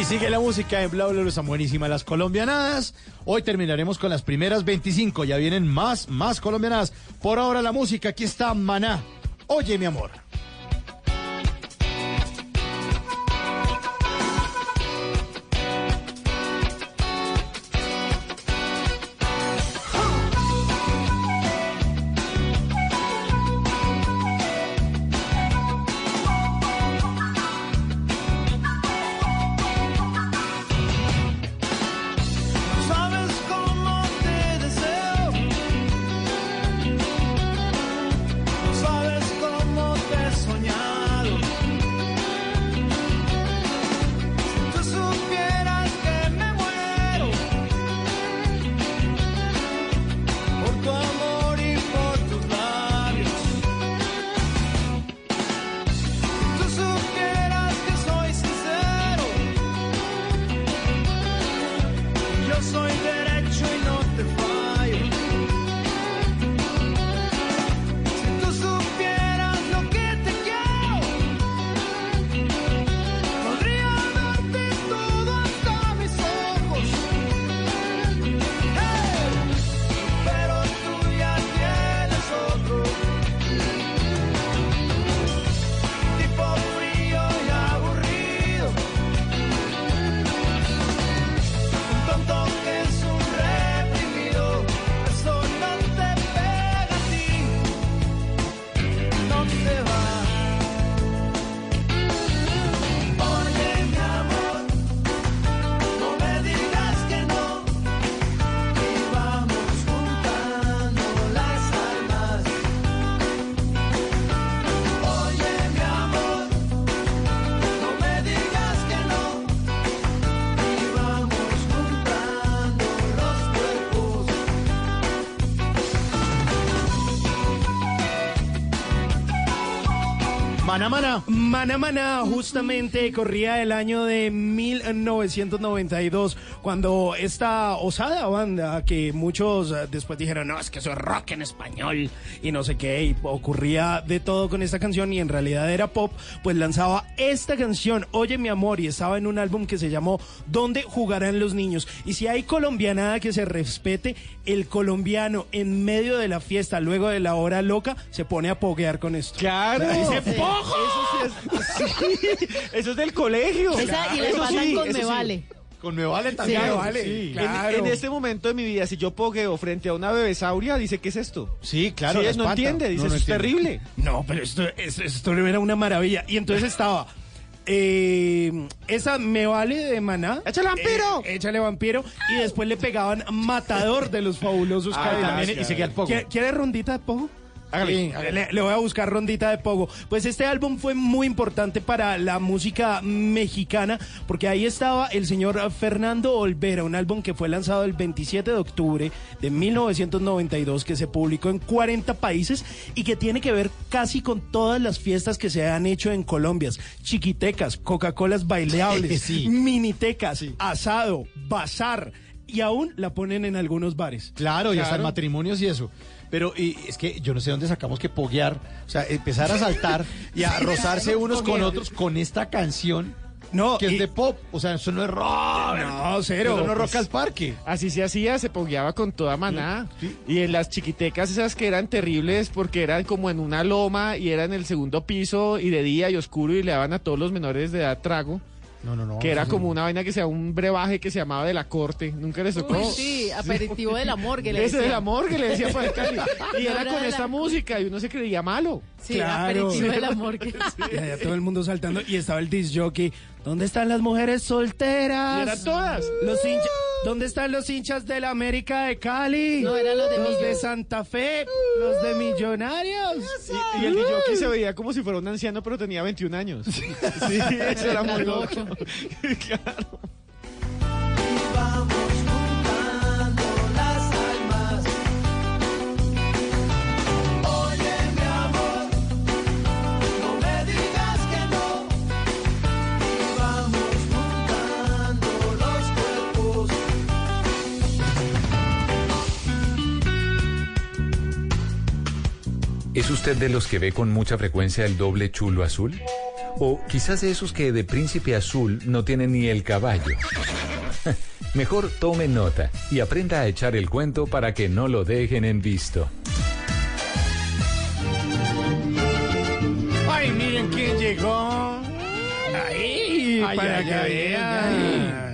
Y sigue la música en Bla Bla Bla, están buenísimas las colombianadas. Hoy terminaremos con las primeras 25, ya vienen más, más colombianadas. Por ahora la música, aquí está Maná. Oye, mi amor. Maná Maná justamente corría el año de 1992, cuando esta osada banda que muchos eh, después dijeron, no, es que eso es rock en español y no sé qué, y ocurría de todo con esta canción y en realidad era pop, pues lanzaba esta canción, Oye mi amor, y estaba en un álbum que se llamó ¿Dónde jugarán los niños? Y si hay colombianada que se respete, el colombiano en medio de la fiesta, luego de la hora loca, se pone a poguear con esto. Claro. Dice, Sí. "Pojo". Eso, sí es, [LAUGHS] sí, eso es del colegio. Esa, y le Eso pasan sí, con Me sí. Vale. Con Me Vale Sí, también. Me Vale, Sí. claro. En, en este momento de mi vida, si yo pogueo frente a una bebesauria, dice, ¿qué es esto? Sí, claro. Sí, no espanta. entiende, dice, No, no eso es terrible. No, pero esto, esto, esto era una maravilla. Y entonces estaba eh, esa me vale de maná. ¡Échale vampiro! Eh, échale vampiro. Y después le pegaban matador de los fabulosos Ah, también, y seguía el pogo. ¿Quiere, quiere rondita de pogo? Hágale, Sí, hágale. Le, le voy a buscar rondita de pogo. Pues este álbum fue muy importante para la música mexicana porque ahí estaba el señor Fernando Olvera, un álbum que fue lanzado el 27 de octubre de 1992 que se publicó en 40 países y que tiene que ver casi con todas las fiestas que se han hecho en Colombia. Chiquitecas, Coca-Colas bailables, [LAUGHS] Sí. minitecas, asado, bazar y aún la ponen en algunos bares. Claro, y hasta en Claro. matrimonios y eso. Pero y es que yo no sé dónde sacamos que poguear, o sea, empezar a saltar [LAUGHS] y a rozarse unos con otros con esta canción No, que y- es de pop. O sea, eso no es rock. No, cero. Eso no es rock Pues- al parque. Así se hacía, se pogueaba con toda maná. Y en las chiquitecas esas que eran terribles porque eran como en una loma y era en el segundo piso y de día y oscuro y le daban a todos los menores de edad trago. No, no, no. Que era como una vaina que sea un brebaje que se llamaba de la corte. ¿Nunca les tocó? Uy, sí, aperitivo del amor que le Ese decían. del amor que le decía el [LAUGHS] Cali. Y era con esta la- música y uno se creía malo. Sí, Claro. aperitivo del amor que... [LAUGHS] Y allá todo el mundo saltando y estaba el disc jockey. ¿Dónde están las mujeres solteras? Y eran todas. Los hinchas. ¿Dónde están los hinchas de la América de Cali? No, eran los de Millo. de Santa Fe, los de Millonarios. Y, y el DJ se veía como si fuera un anciano, pero tenía 21 años. Sí, eso era muy loco. [LAUGHS] claro. ¿Es usted de los que ve con mucha frecuencia el doble chulo azul? O quizás de esos que de príncipe azul no tienen ni el caballo. [LAUGHS] Mejor tome nota y aprenda a echar el cuento para que no lo dejen en visto. Ay, miren quién llegó. Ahí, Ay, para ay, que ay, vean.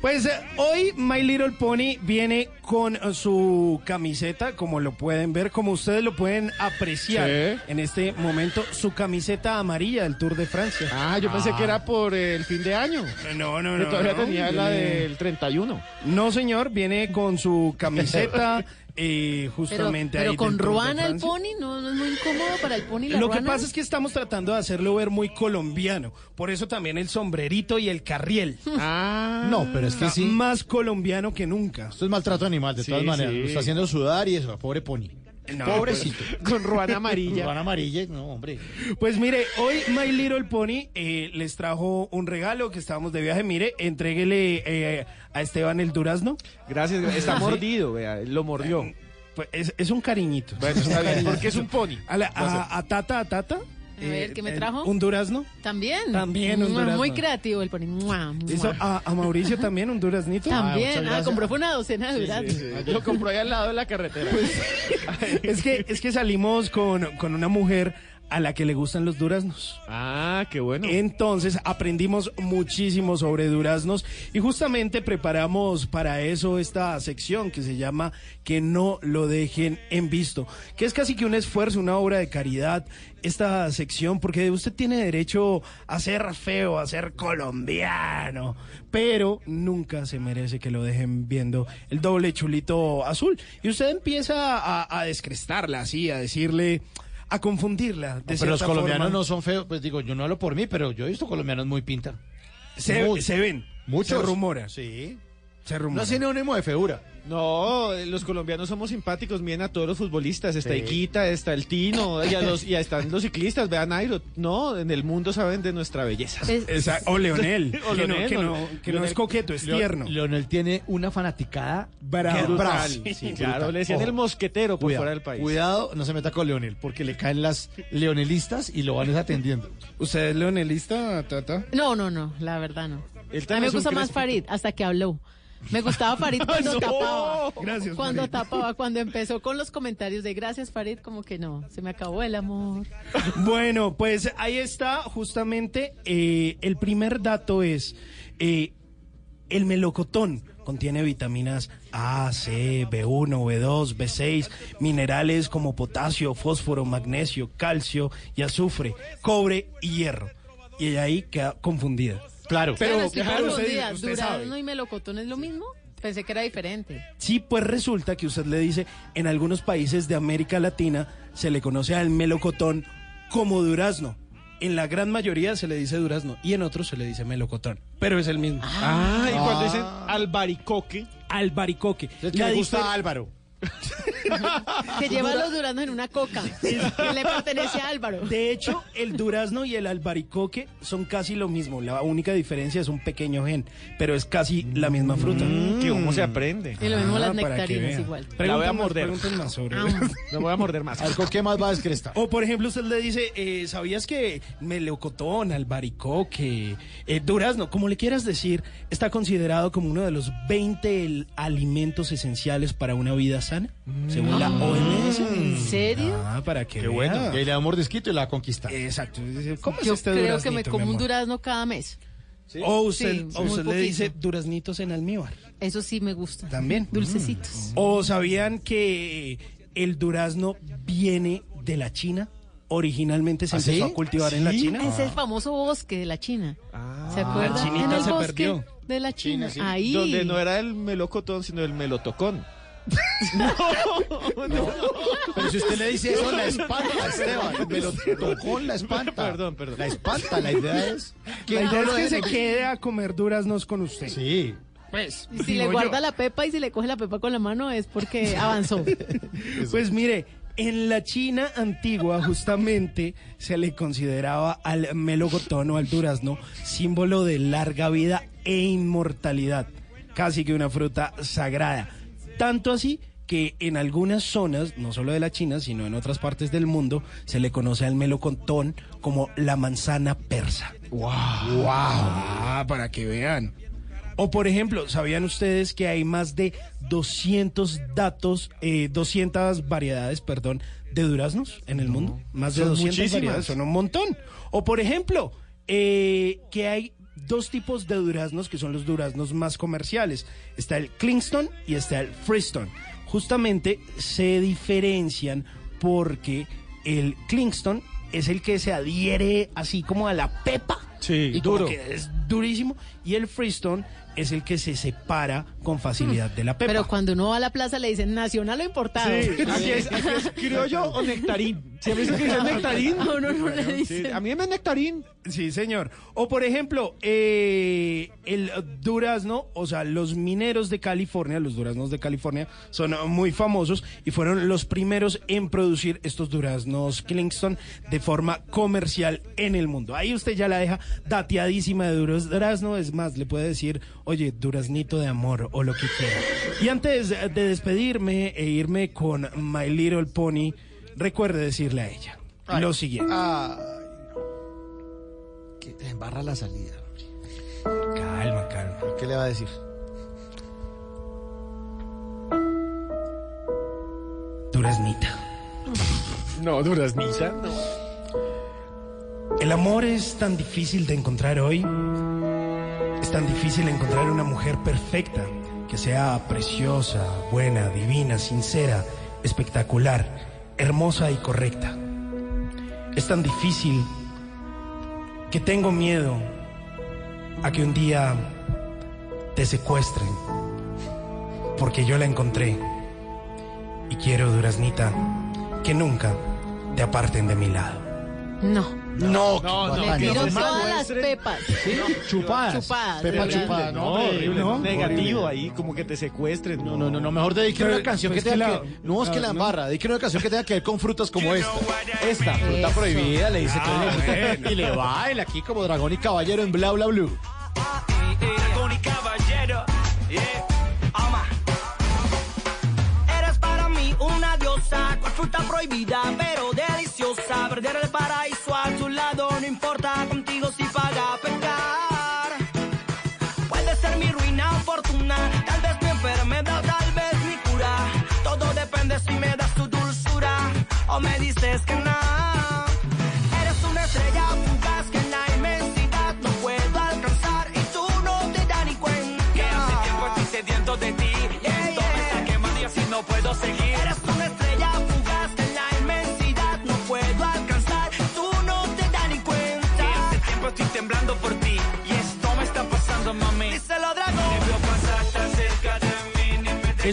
Pues eh, hoy My Little Pony viene con su camiseta, como lo pueden ver, como ustedes lo pueden apreciar Sí. en este momento, su camiseta amarilla del Tour de Francia. Ah, yo pensé que era por el fin de año. No, no, no. todavía no, tenía la viene- del 31. No, señor, viene con su camiseta [LAUGHS] eh, Pero, justamente pero ahí con ruana el pony, ¿no, no es muy incómodo para el pony la Lo que ruana? pasa es que estamos tratando de hacerlo ver muy colombiano. Por eso también el sombrerito y el carriel. Ah. No, pero es que Está sí. más colombiano que nunca. Esto es maltrato animal, de Sí, todas maneras. sí. Lo está haciendo sudar y eso, pobre pony. No, Pobrecito. Con ruana amarilla. Ruana amarilla, no, hombre. Pues mire, hoy My Little Pony eh, les trajo un regalo que estábamos de viaje. Mire, entréguele eh, a Esteban el durazno. Gracias, está mordido, vea, lo mordió. Pues es, es un cariñito. Bueno, está bien, porque es un pony. A, la- a- a Tata, a Tata. A ver, ¿qué me eh, trajo? Un durazno. También. También un durazno. Muy creativo el mua. Hizo a, a Mauricio también un duraznito. También. Ah, gracias. compró fue una docena de duraznos. Lo compró ahí al lado de la carretera. [LAUGHS] Es que, es que salimos con, con una mujer a la que le gustan los duraznos. ah, qué bueno. Entonces aprendimos muchísimo sobre duraznos y justamente preparamos para eso esta sección que se llama Que no lo dejen en visto, que es casi que un esfuerzo, una obra de caridad, esta sección, porque usted tiene derecho a ser feo, a ser colombiano, pero nunca se merece que lo dejen viendo el doble chulito azul. Y usted empieza a, a descrestarla así, a decirle... A confundirla. De pero los colombianos forma. no son feos. Pues digo, yo no hablo por mí, pero yo he visto colombianos muy pinta. Se, Muy. se ven, Muchos. se rumora. Sí. No es sinónimo de feura. No, eh, los colombianos somos simpáticos, miren a todos los futbolistas, está Sí. Iquita, está el Tino, y, a los, y están los ciclistas, vean Nairo, no, en el mundo saben de nuestra belleza. Esa- o Leonel, [LAUGHS] O que no- Leonel, que o- no- que no es coqueto, es tierno. Leonel tiene una fanaticada Brava. Sí, Sí, claro, brutal. le decían Ojo. el mosquetero por Cuidado, fuera del país. Cuidado, no se meta con Leonel, porque le caen las leonelistas y lo van desatendiendo. ¿Usted es leonelista, Tata? No, no, no, la verdad no. A mí me gusta más. Farid, hasta que habló. Me gustaba Farid [LAUGHS] cuando No. tapaba. Gracias, Cuando Farid. tapaba, cuando empezó con los comentarios de gracias Farid, como que no, se me acabó el amor. Bueno, pues ahí está justamente eh, el primer dato es eh, el melocotón contiene vitaminas A, C, B1, B2, B6, minerales como potasio, fósforo, magnesio, calcio y azufre, cobre y hierro. Y ella ahí queda confundida. Claro. Pero, Claro, estoy claro, usted, confundida. usted sabe. ¿Durazno y melocotón es lo mismo? Pensé que era diferente. Sí, pues resulta que usted le dice, en algunos países de América Latina se le conoce al melocotón como durazno. En la gran mayoría se le dice durazno y en otros se le dice melocotón. Pero es el mismo. Ah, y cuando dicen albaricoque, Albaricoque. Es que le gusta Álvaro. [LAUGHS] Que lleva los duraznos en una coca. [LAUGHS] Que le pertenece a Álvaro. De hecho, el durazno y el albaricoque son casi lo mismo. La única diferencia es un pequeño gen, pero es casi la misma fruta. que cómo se aprende. Y lo mismo las Ah, que nectarinas igual. La voy a morder. más sobre No voy a morder más. A ver, ¿con qué más va a descrestar? O por ejemplo, usted le dice, eh, ¿sabías que melocotón, albaricoque, eh, durazno, como le quieras decir, está considerado como uno de los 20 el- alimentos esenciales para una vida sana? Según la OMS. ¿En serio? Ah, para que Qué vea. bueno. Y le da un mordisquito y la conquista. Exacto. ¿Cómo es Yo este creo que me como un durazno cada mes. O usted, Sí, o usted le dice duraznitos en almíbar. Eso sí me gusta. También. Dulcecitos. ¿O sabían que el durazno viene de la China? Originalmente se ¿Ah, empezó sí? a cultivar en la ¿Sí? China. Es el famoso bosque de la China. ¿Se acuerdan? La chinita en el se bosque perdió. de la China. China, sí. Ahí. Donde no era el melocotón, sino el melotocón. [LAUGHS] Pero si usted le dice eso, la espanta, Esteban. Me lo tocó la espanta. Perdón, perdón. La espanta, la idea es que La no idea es que se quede a comer duraznos con usted. Sí. Pues, Y si le yo. guarda la pepa y si le coge la pepa con la mano es porque avanzó. [LAUGHS] Pues mire, en la China antigua justamente se le consideraba al melocotón o al durazno símbolo de larga vida e inmortalidad, casi que una fruta sagrada. Tanto así que en algunas zonas, no solo de la China, sino en otras partes del mundo, se le conoce al melocotón como la manzana persa. ¡Wow! ¡Wow! para que vean. O por ejemplo, ¿sabían ustedes que hay más de 200 datos, eh, 200 variedades, perdón, de duraznos en el mundo? Más de Son 200 muchísimas. variedades, son un montón. O por ejemplo, eh, que hay dos tipos de duraznos que son los duraznos más comerciales. Está el Kingston y está el Freestone. Justamente se diferencian porque el Kingston es el que se adhiere así como a la pepa. Sí, y como duro. que es durísimo. Y el Freestone es el que se separa con facilidad de la pepa. Pero cuando uno va a la plaza le dicen nacional o importado. Sí, [LAUGHS] aquí es, aquí es criollo o nectarín. ¿Siempre dicen que es [LAUGHS] nectarín? A uno no le Sí, dicen. a mí me nectarín. Sí, señor. O por ejemplo, eh, el durazno, o sea, los mineros de California, los duraznos de California, son muy famosos y fueron los primeros en producir estos duraznos Kingston de forma comercial en el mundo. Ahí usted ya la deja dateadísima de durazno, es más, le puede decir, oye, duraznito de amor o lo que quiera. Y antes de despedirme e irme con My Little Pony, recuerde decirle a ella lo siguiente. Ay, no. Que te embarra la salida. hombre. Calma, calma. ¿Qué le va a decir? Duraznita. No, duraznita. El amor es tan difícil de encontrar hoy. Es tan difícil encontrar una mujer perfecta, que sea preciosa, buena, divina, sincera, espectacular, hermosa y correcta. Es tan difícil que tengo miedo a que un día te secuestren, porque yo la encontré. Y quiero, Duraznita, que nunca te aparten de mi lado. No. No, No, Le no, tiró no, no, todas las pepas. Chupadas. Chupadas. Pepa chupada. No, No, horrible, no, negativo ahí, como que te secuestren. No, no, no, no, mejor dedique una canción pues, que tenga que. No, es que la embarra, dedique una canción que tenga que ver con frutas como esta. Esta, fruta Eso. prohibida, le dice que Ah, le. Y le baila aquí como dragón y caballero en bla bla blue. Dragón y caballero, yeah, ama. Eres para mí una diosa, cual fruta prohibida, pero deliciosa. Perder el paraíso o me dices que no.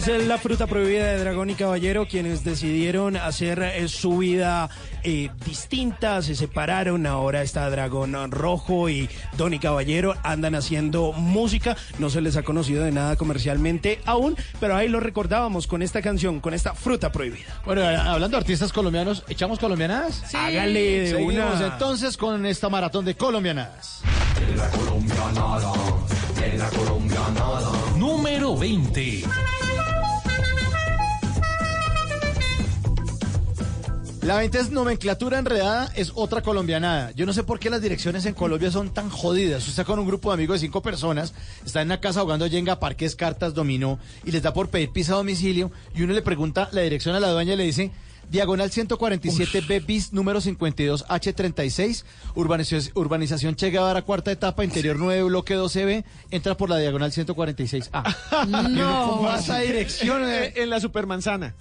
Es la fruta prohibida de Dragón y Caballero, quienes decidieron hacer eh, su vida eh, distinta, se separaron, ahora está Dragón Rojo y Don y Caballero andan haciendo música, no se les ha conocido de nada comercialmente aún, pero ahí lo recordábamos con esta canción, con esta fruta prohibida. Bueno, eh, hablando de artistas colombianos, ¿echamos colombianadas? Sí. Hágale de Seguimos una... entonces con esta maratón de colombianadas. Número 20. La 20 es nomenclatura enredada, es otra colombianada. Yo no sé por qué las direcciones en Colombia son tan jodidas. Usted está con un grupo de amigos de cinco personas, está en una casa jugando yenga, parques, cartas, dominó, y les da por pedir pizza a domicilio, y uno le pregunta la dirección a la dueña y le dice, diagonal 147 B bis número 52 H36, urbanización, urbanización Che Guevara, cuarta etapa, interior 9, bloque 12B, entra por la diagonal 146A. [LAUGHS] No. [LAUGHS] ¿Cómo va esa dirección? Eh, en la supermanzana.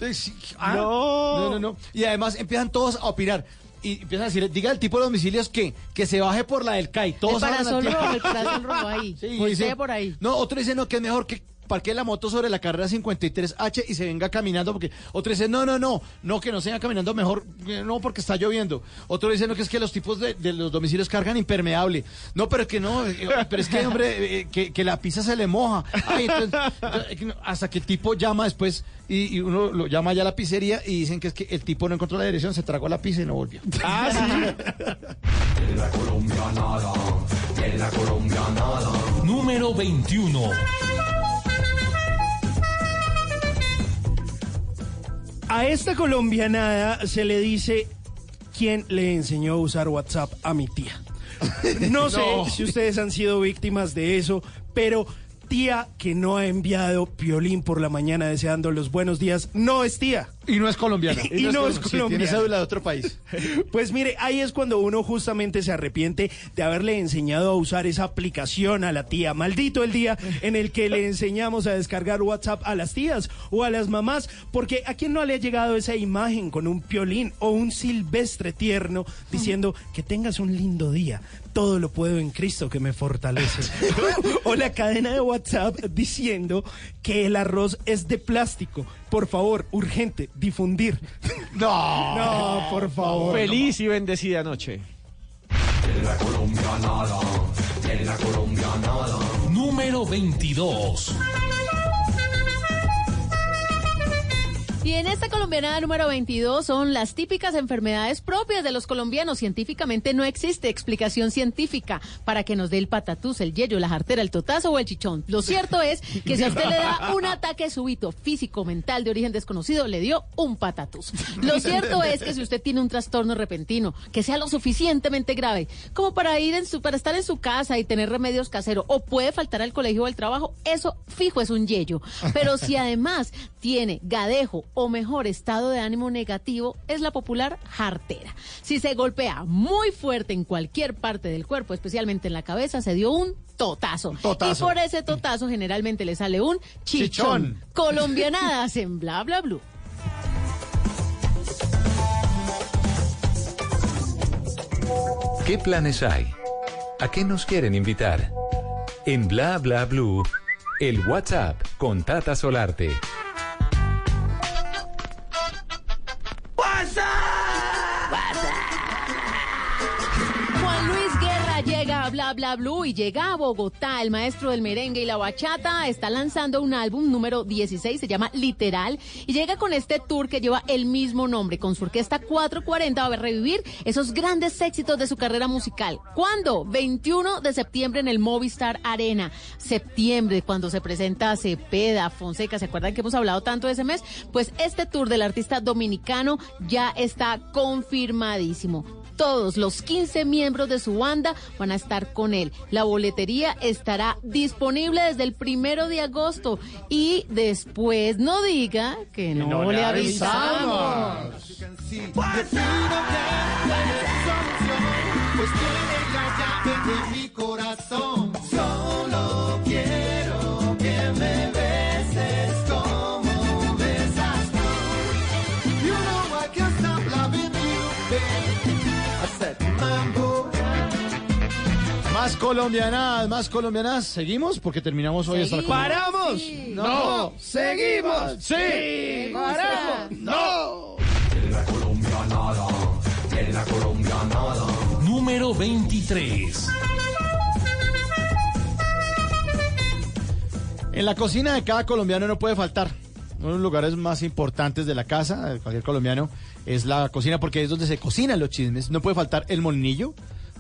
Ah, No. no, no, no. Y además empiezan todos a opinar. Y empiezan a decir, diga el tipo de domicilios que, que se baje por la del CAI. Todos el parasol rojo, el [LAUGHS] parasol rojo ahí. Sí, dice- por ahí. No, otro dice, no, que es mejor que parquee la moto sobre la carrera 53H y se venga caminando, porque otro dice, no, no, no, no, que no se venga caminando mejor, eh, no, porque está lloviendo. Otro dice, no, que es que los tipos de, de los domicilios cargan impermeable. No, pero es que no, eh, pero es que, hombre, eh, que, que la pizza se le moja. Ay, entonces, entonces, eh, hasta que el tipo llama después y, y uno lo llama ya a la pizzería y dicen que es que el tipo no encontró la dirección, se tragó la pizza y no volvió. Ah, sí. Número 21. A esta colombianada se le dice quién le enseñó a usar WhatsApp a mi tía. [LAUGHS] No sé No. si ustedes han sido víctimas de eso, pero tía que no ha enviado piolín por la mañana deseando los buenos días, no es tía. Y no es colombiana. [LAUGHS] Y no es Sí, colombiana. tiene cédula de otro país. [LAUGHS] Pues mire, ahí es cuando uno justamente se arrepiente de haberle enseñado a usar esa aplicación a la tía. Maldito el día en el que le enseñamos a descargar WhatsApp a las tías o a las mamás, porque a quién no le ha llegado esa imagen con un piolín o un silvestre tierno diciendo que tengas un lindo día. Todo lo puedo en Cristo que me fortalece. [LAUGHS] o la cadena de WhatsApp diciendo que el arroz es de plástico. Por favor, urgente, difundir. [LAUGHS] No. No, por favor. Feliz y bendecida noche. Número 22. Y en esta colombiana número 22 son las típicas enfermedades propias de los colombianos. Científicamente no existe explicación científica para que nos dé el patatús, el yello, la jartera, el totazo o el chichón. Lo cierto es que si a usted le da un ataque súbito físico, mental, de origen desconocido, le dio un patatús. Lo [LAUGHS] cierto es que si usted tiene un trastorno repentino, que sea lo suficientemente grave, como para ir en su, para estar en su casa y tener remedios caseros, o puede faltar al colegio o al trabajo, eso fijo es un yello. Pero si [LAUGHS] además tiene gadejo o mejor estado de ánimo negativo, es la popular jartera. Si se golpea muy fuerte en cualquier parte del cuerpo, especialmente en la cabeza, se dio un totazo. Totazo. Y por ese totazo generalmente le sale un chichón. Chichón. Colombianadas [LAUGHS] en bla bla blue. ¿Qué planes hay? ¿A qué nos quieren invitar? En Bla Bla Blue, el WhatsApp con Tata Solarte. Bla Bla Blue y llega a Bogotá. El maestro del merengue y la bachata está lanzando un álbum número 16, se llama Literal, y llega con este tour que lleva el mismo nombre. Con su orquesta 440 va a revivir esos grandes éxitos de su carrera musical. ¿Cuándo? 21 de septiembre en el Movistar Arena. Septiembre, cuando se presenta Cepeda, Fonseca. ¿Se acuerdan que hemos hablado tanto ese mes? Pues este tour del artista dominicano ya está confirmadísimo. Todos los 15 miembros de su banda van a estar con él. La boletería estará disponible desde el primero de agosto y después no diga que no, no le le avisamos. Más colombianas, más colombianas. ¿Seguimos? Porque terminamos hoy hasta la ¿Paramos? No. ¿Seguimos? Sí. ¿Paramos? No. Número 23. En la cocina de cada colombiano no puede faltar. Uno de los lugares más importantes de la casa de cualquier colombiano es la cocina porque es donde se cocinan los chismes. No puede faltar el molinillo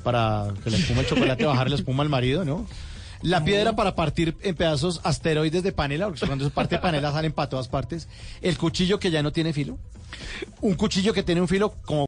para que le espuma el chocolate bajarle la espuma al marido, ¿no? La piedra para partir en pedazos asteroides de panela, porque cuando se parte de panela salen para todas partes. El cuchillo que ya no tiene filo. Un cuchillo que tiene un filo como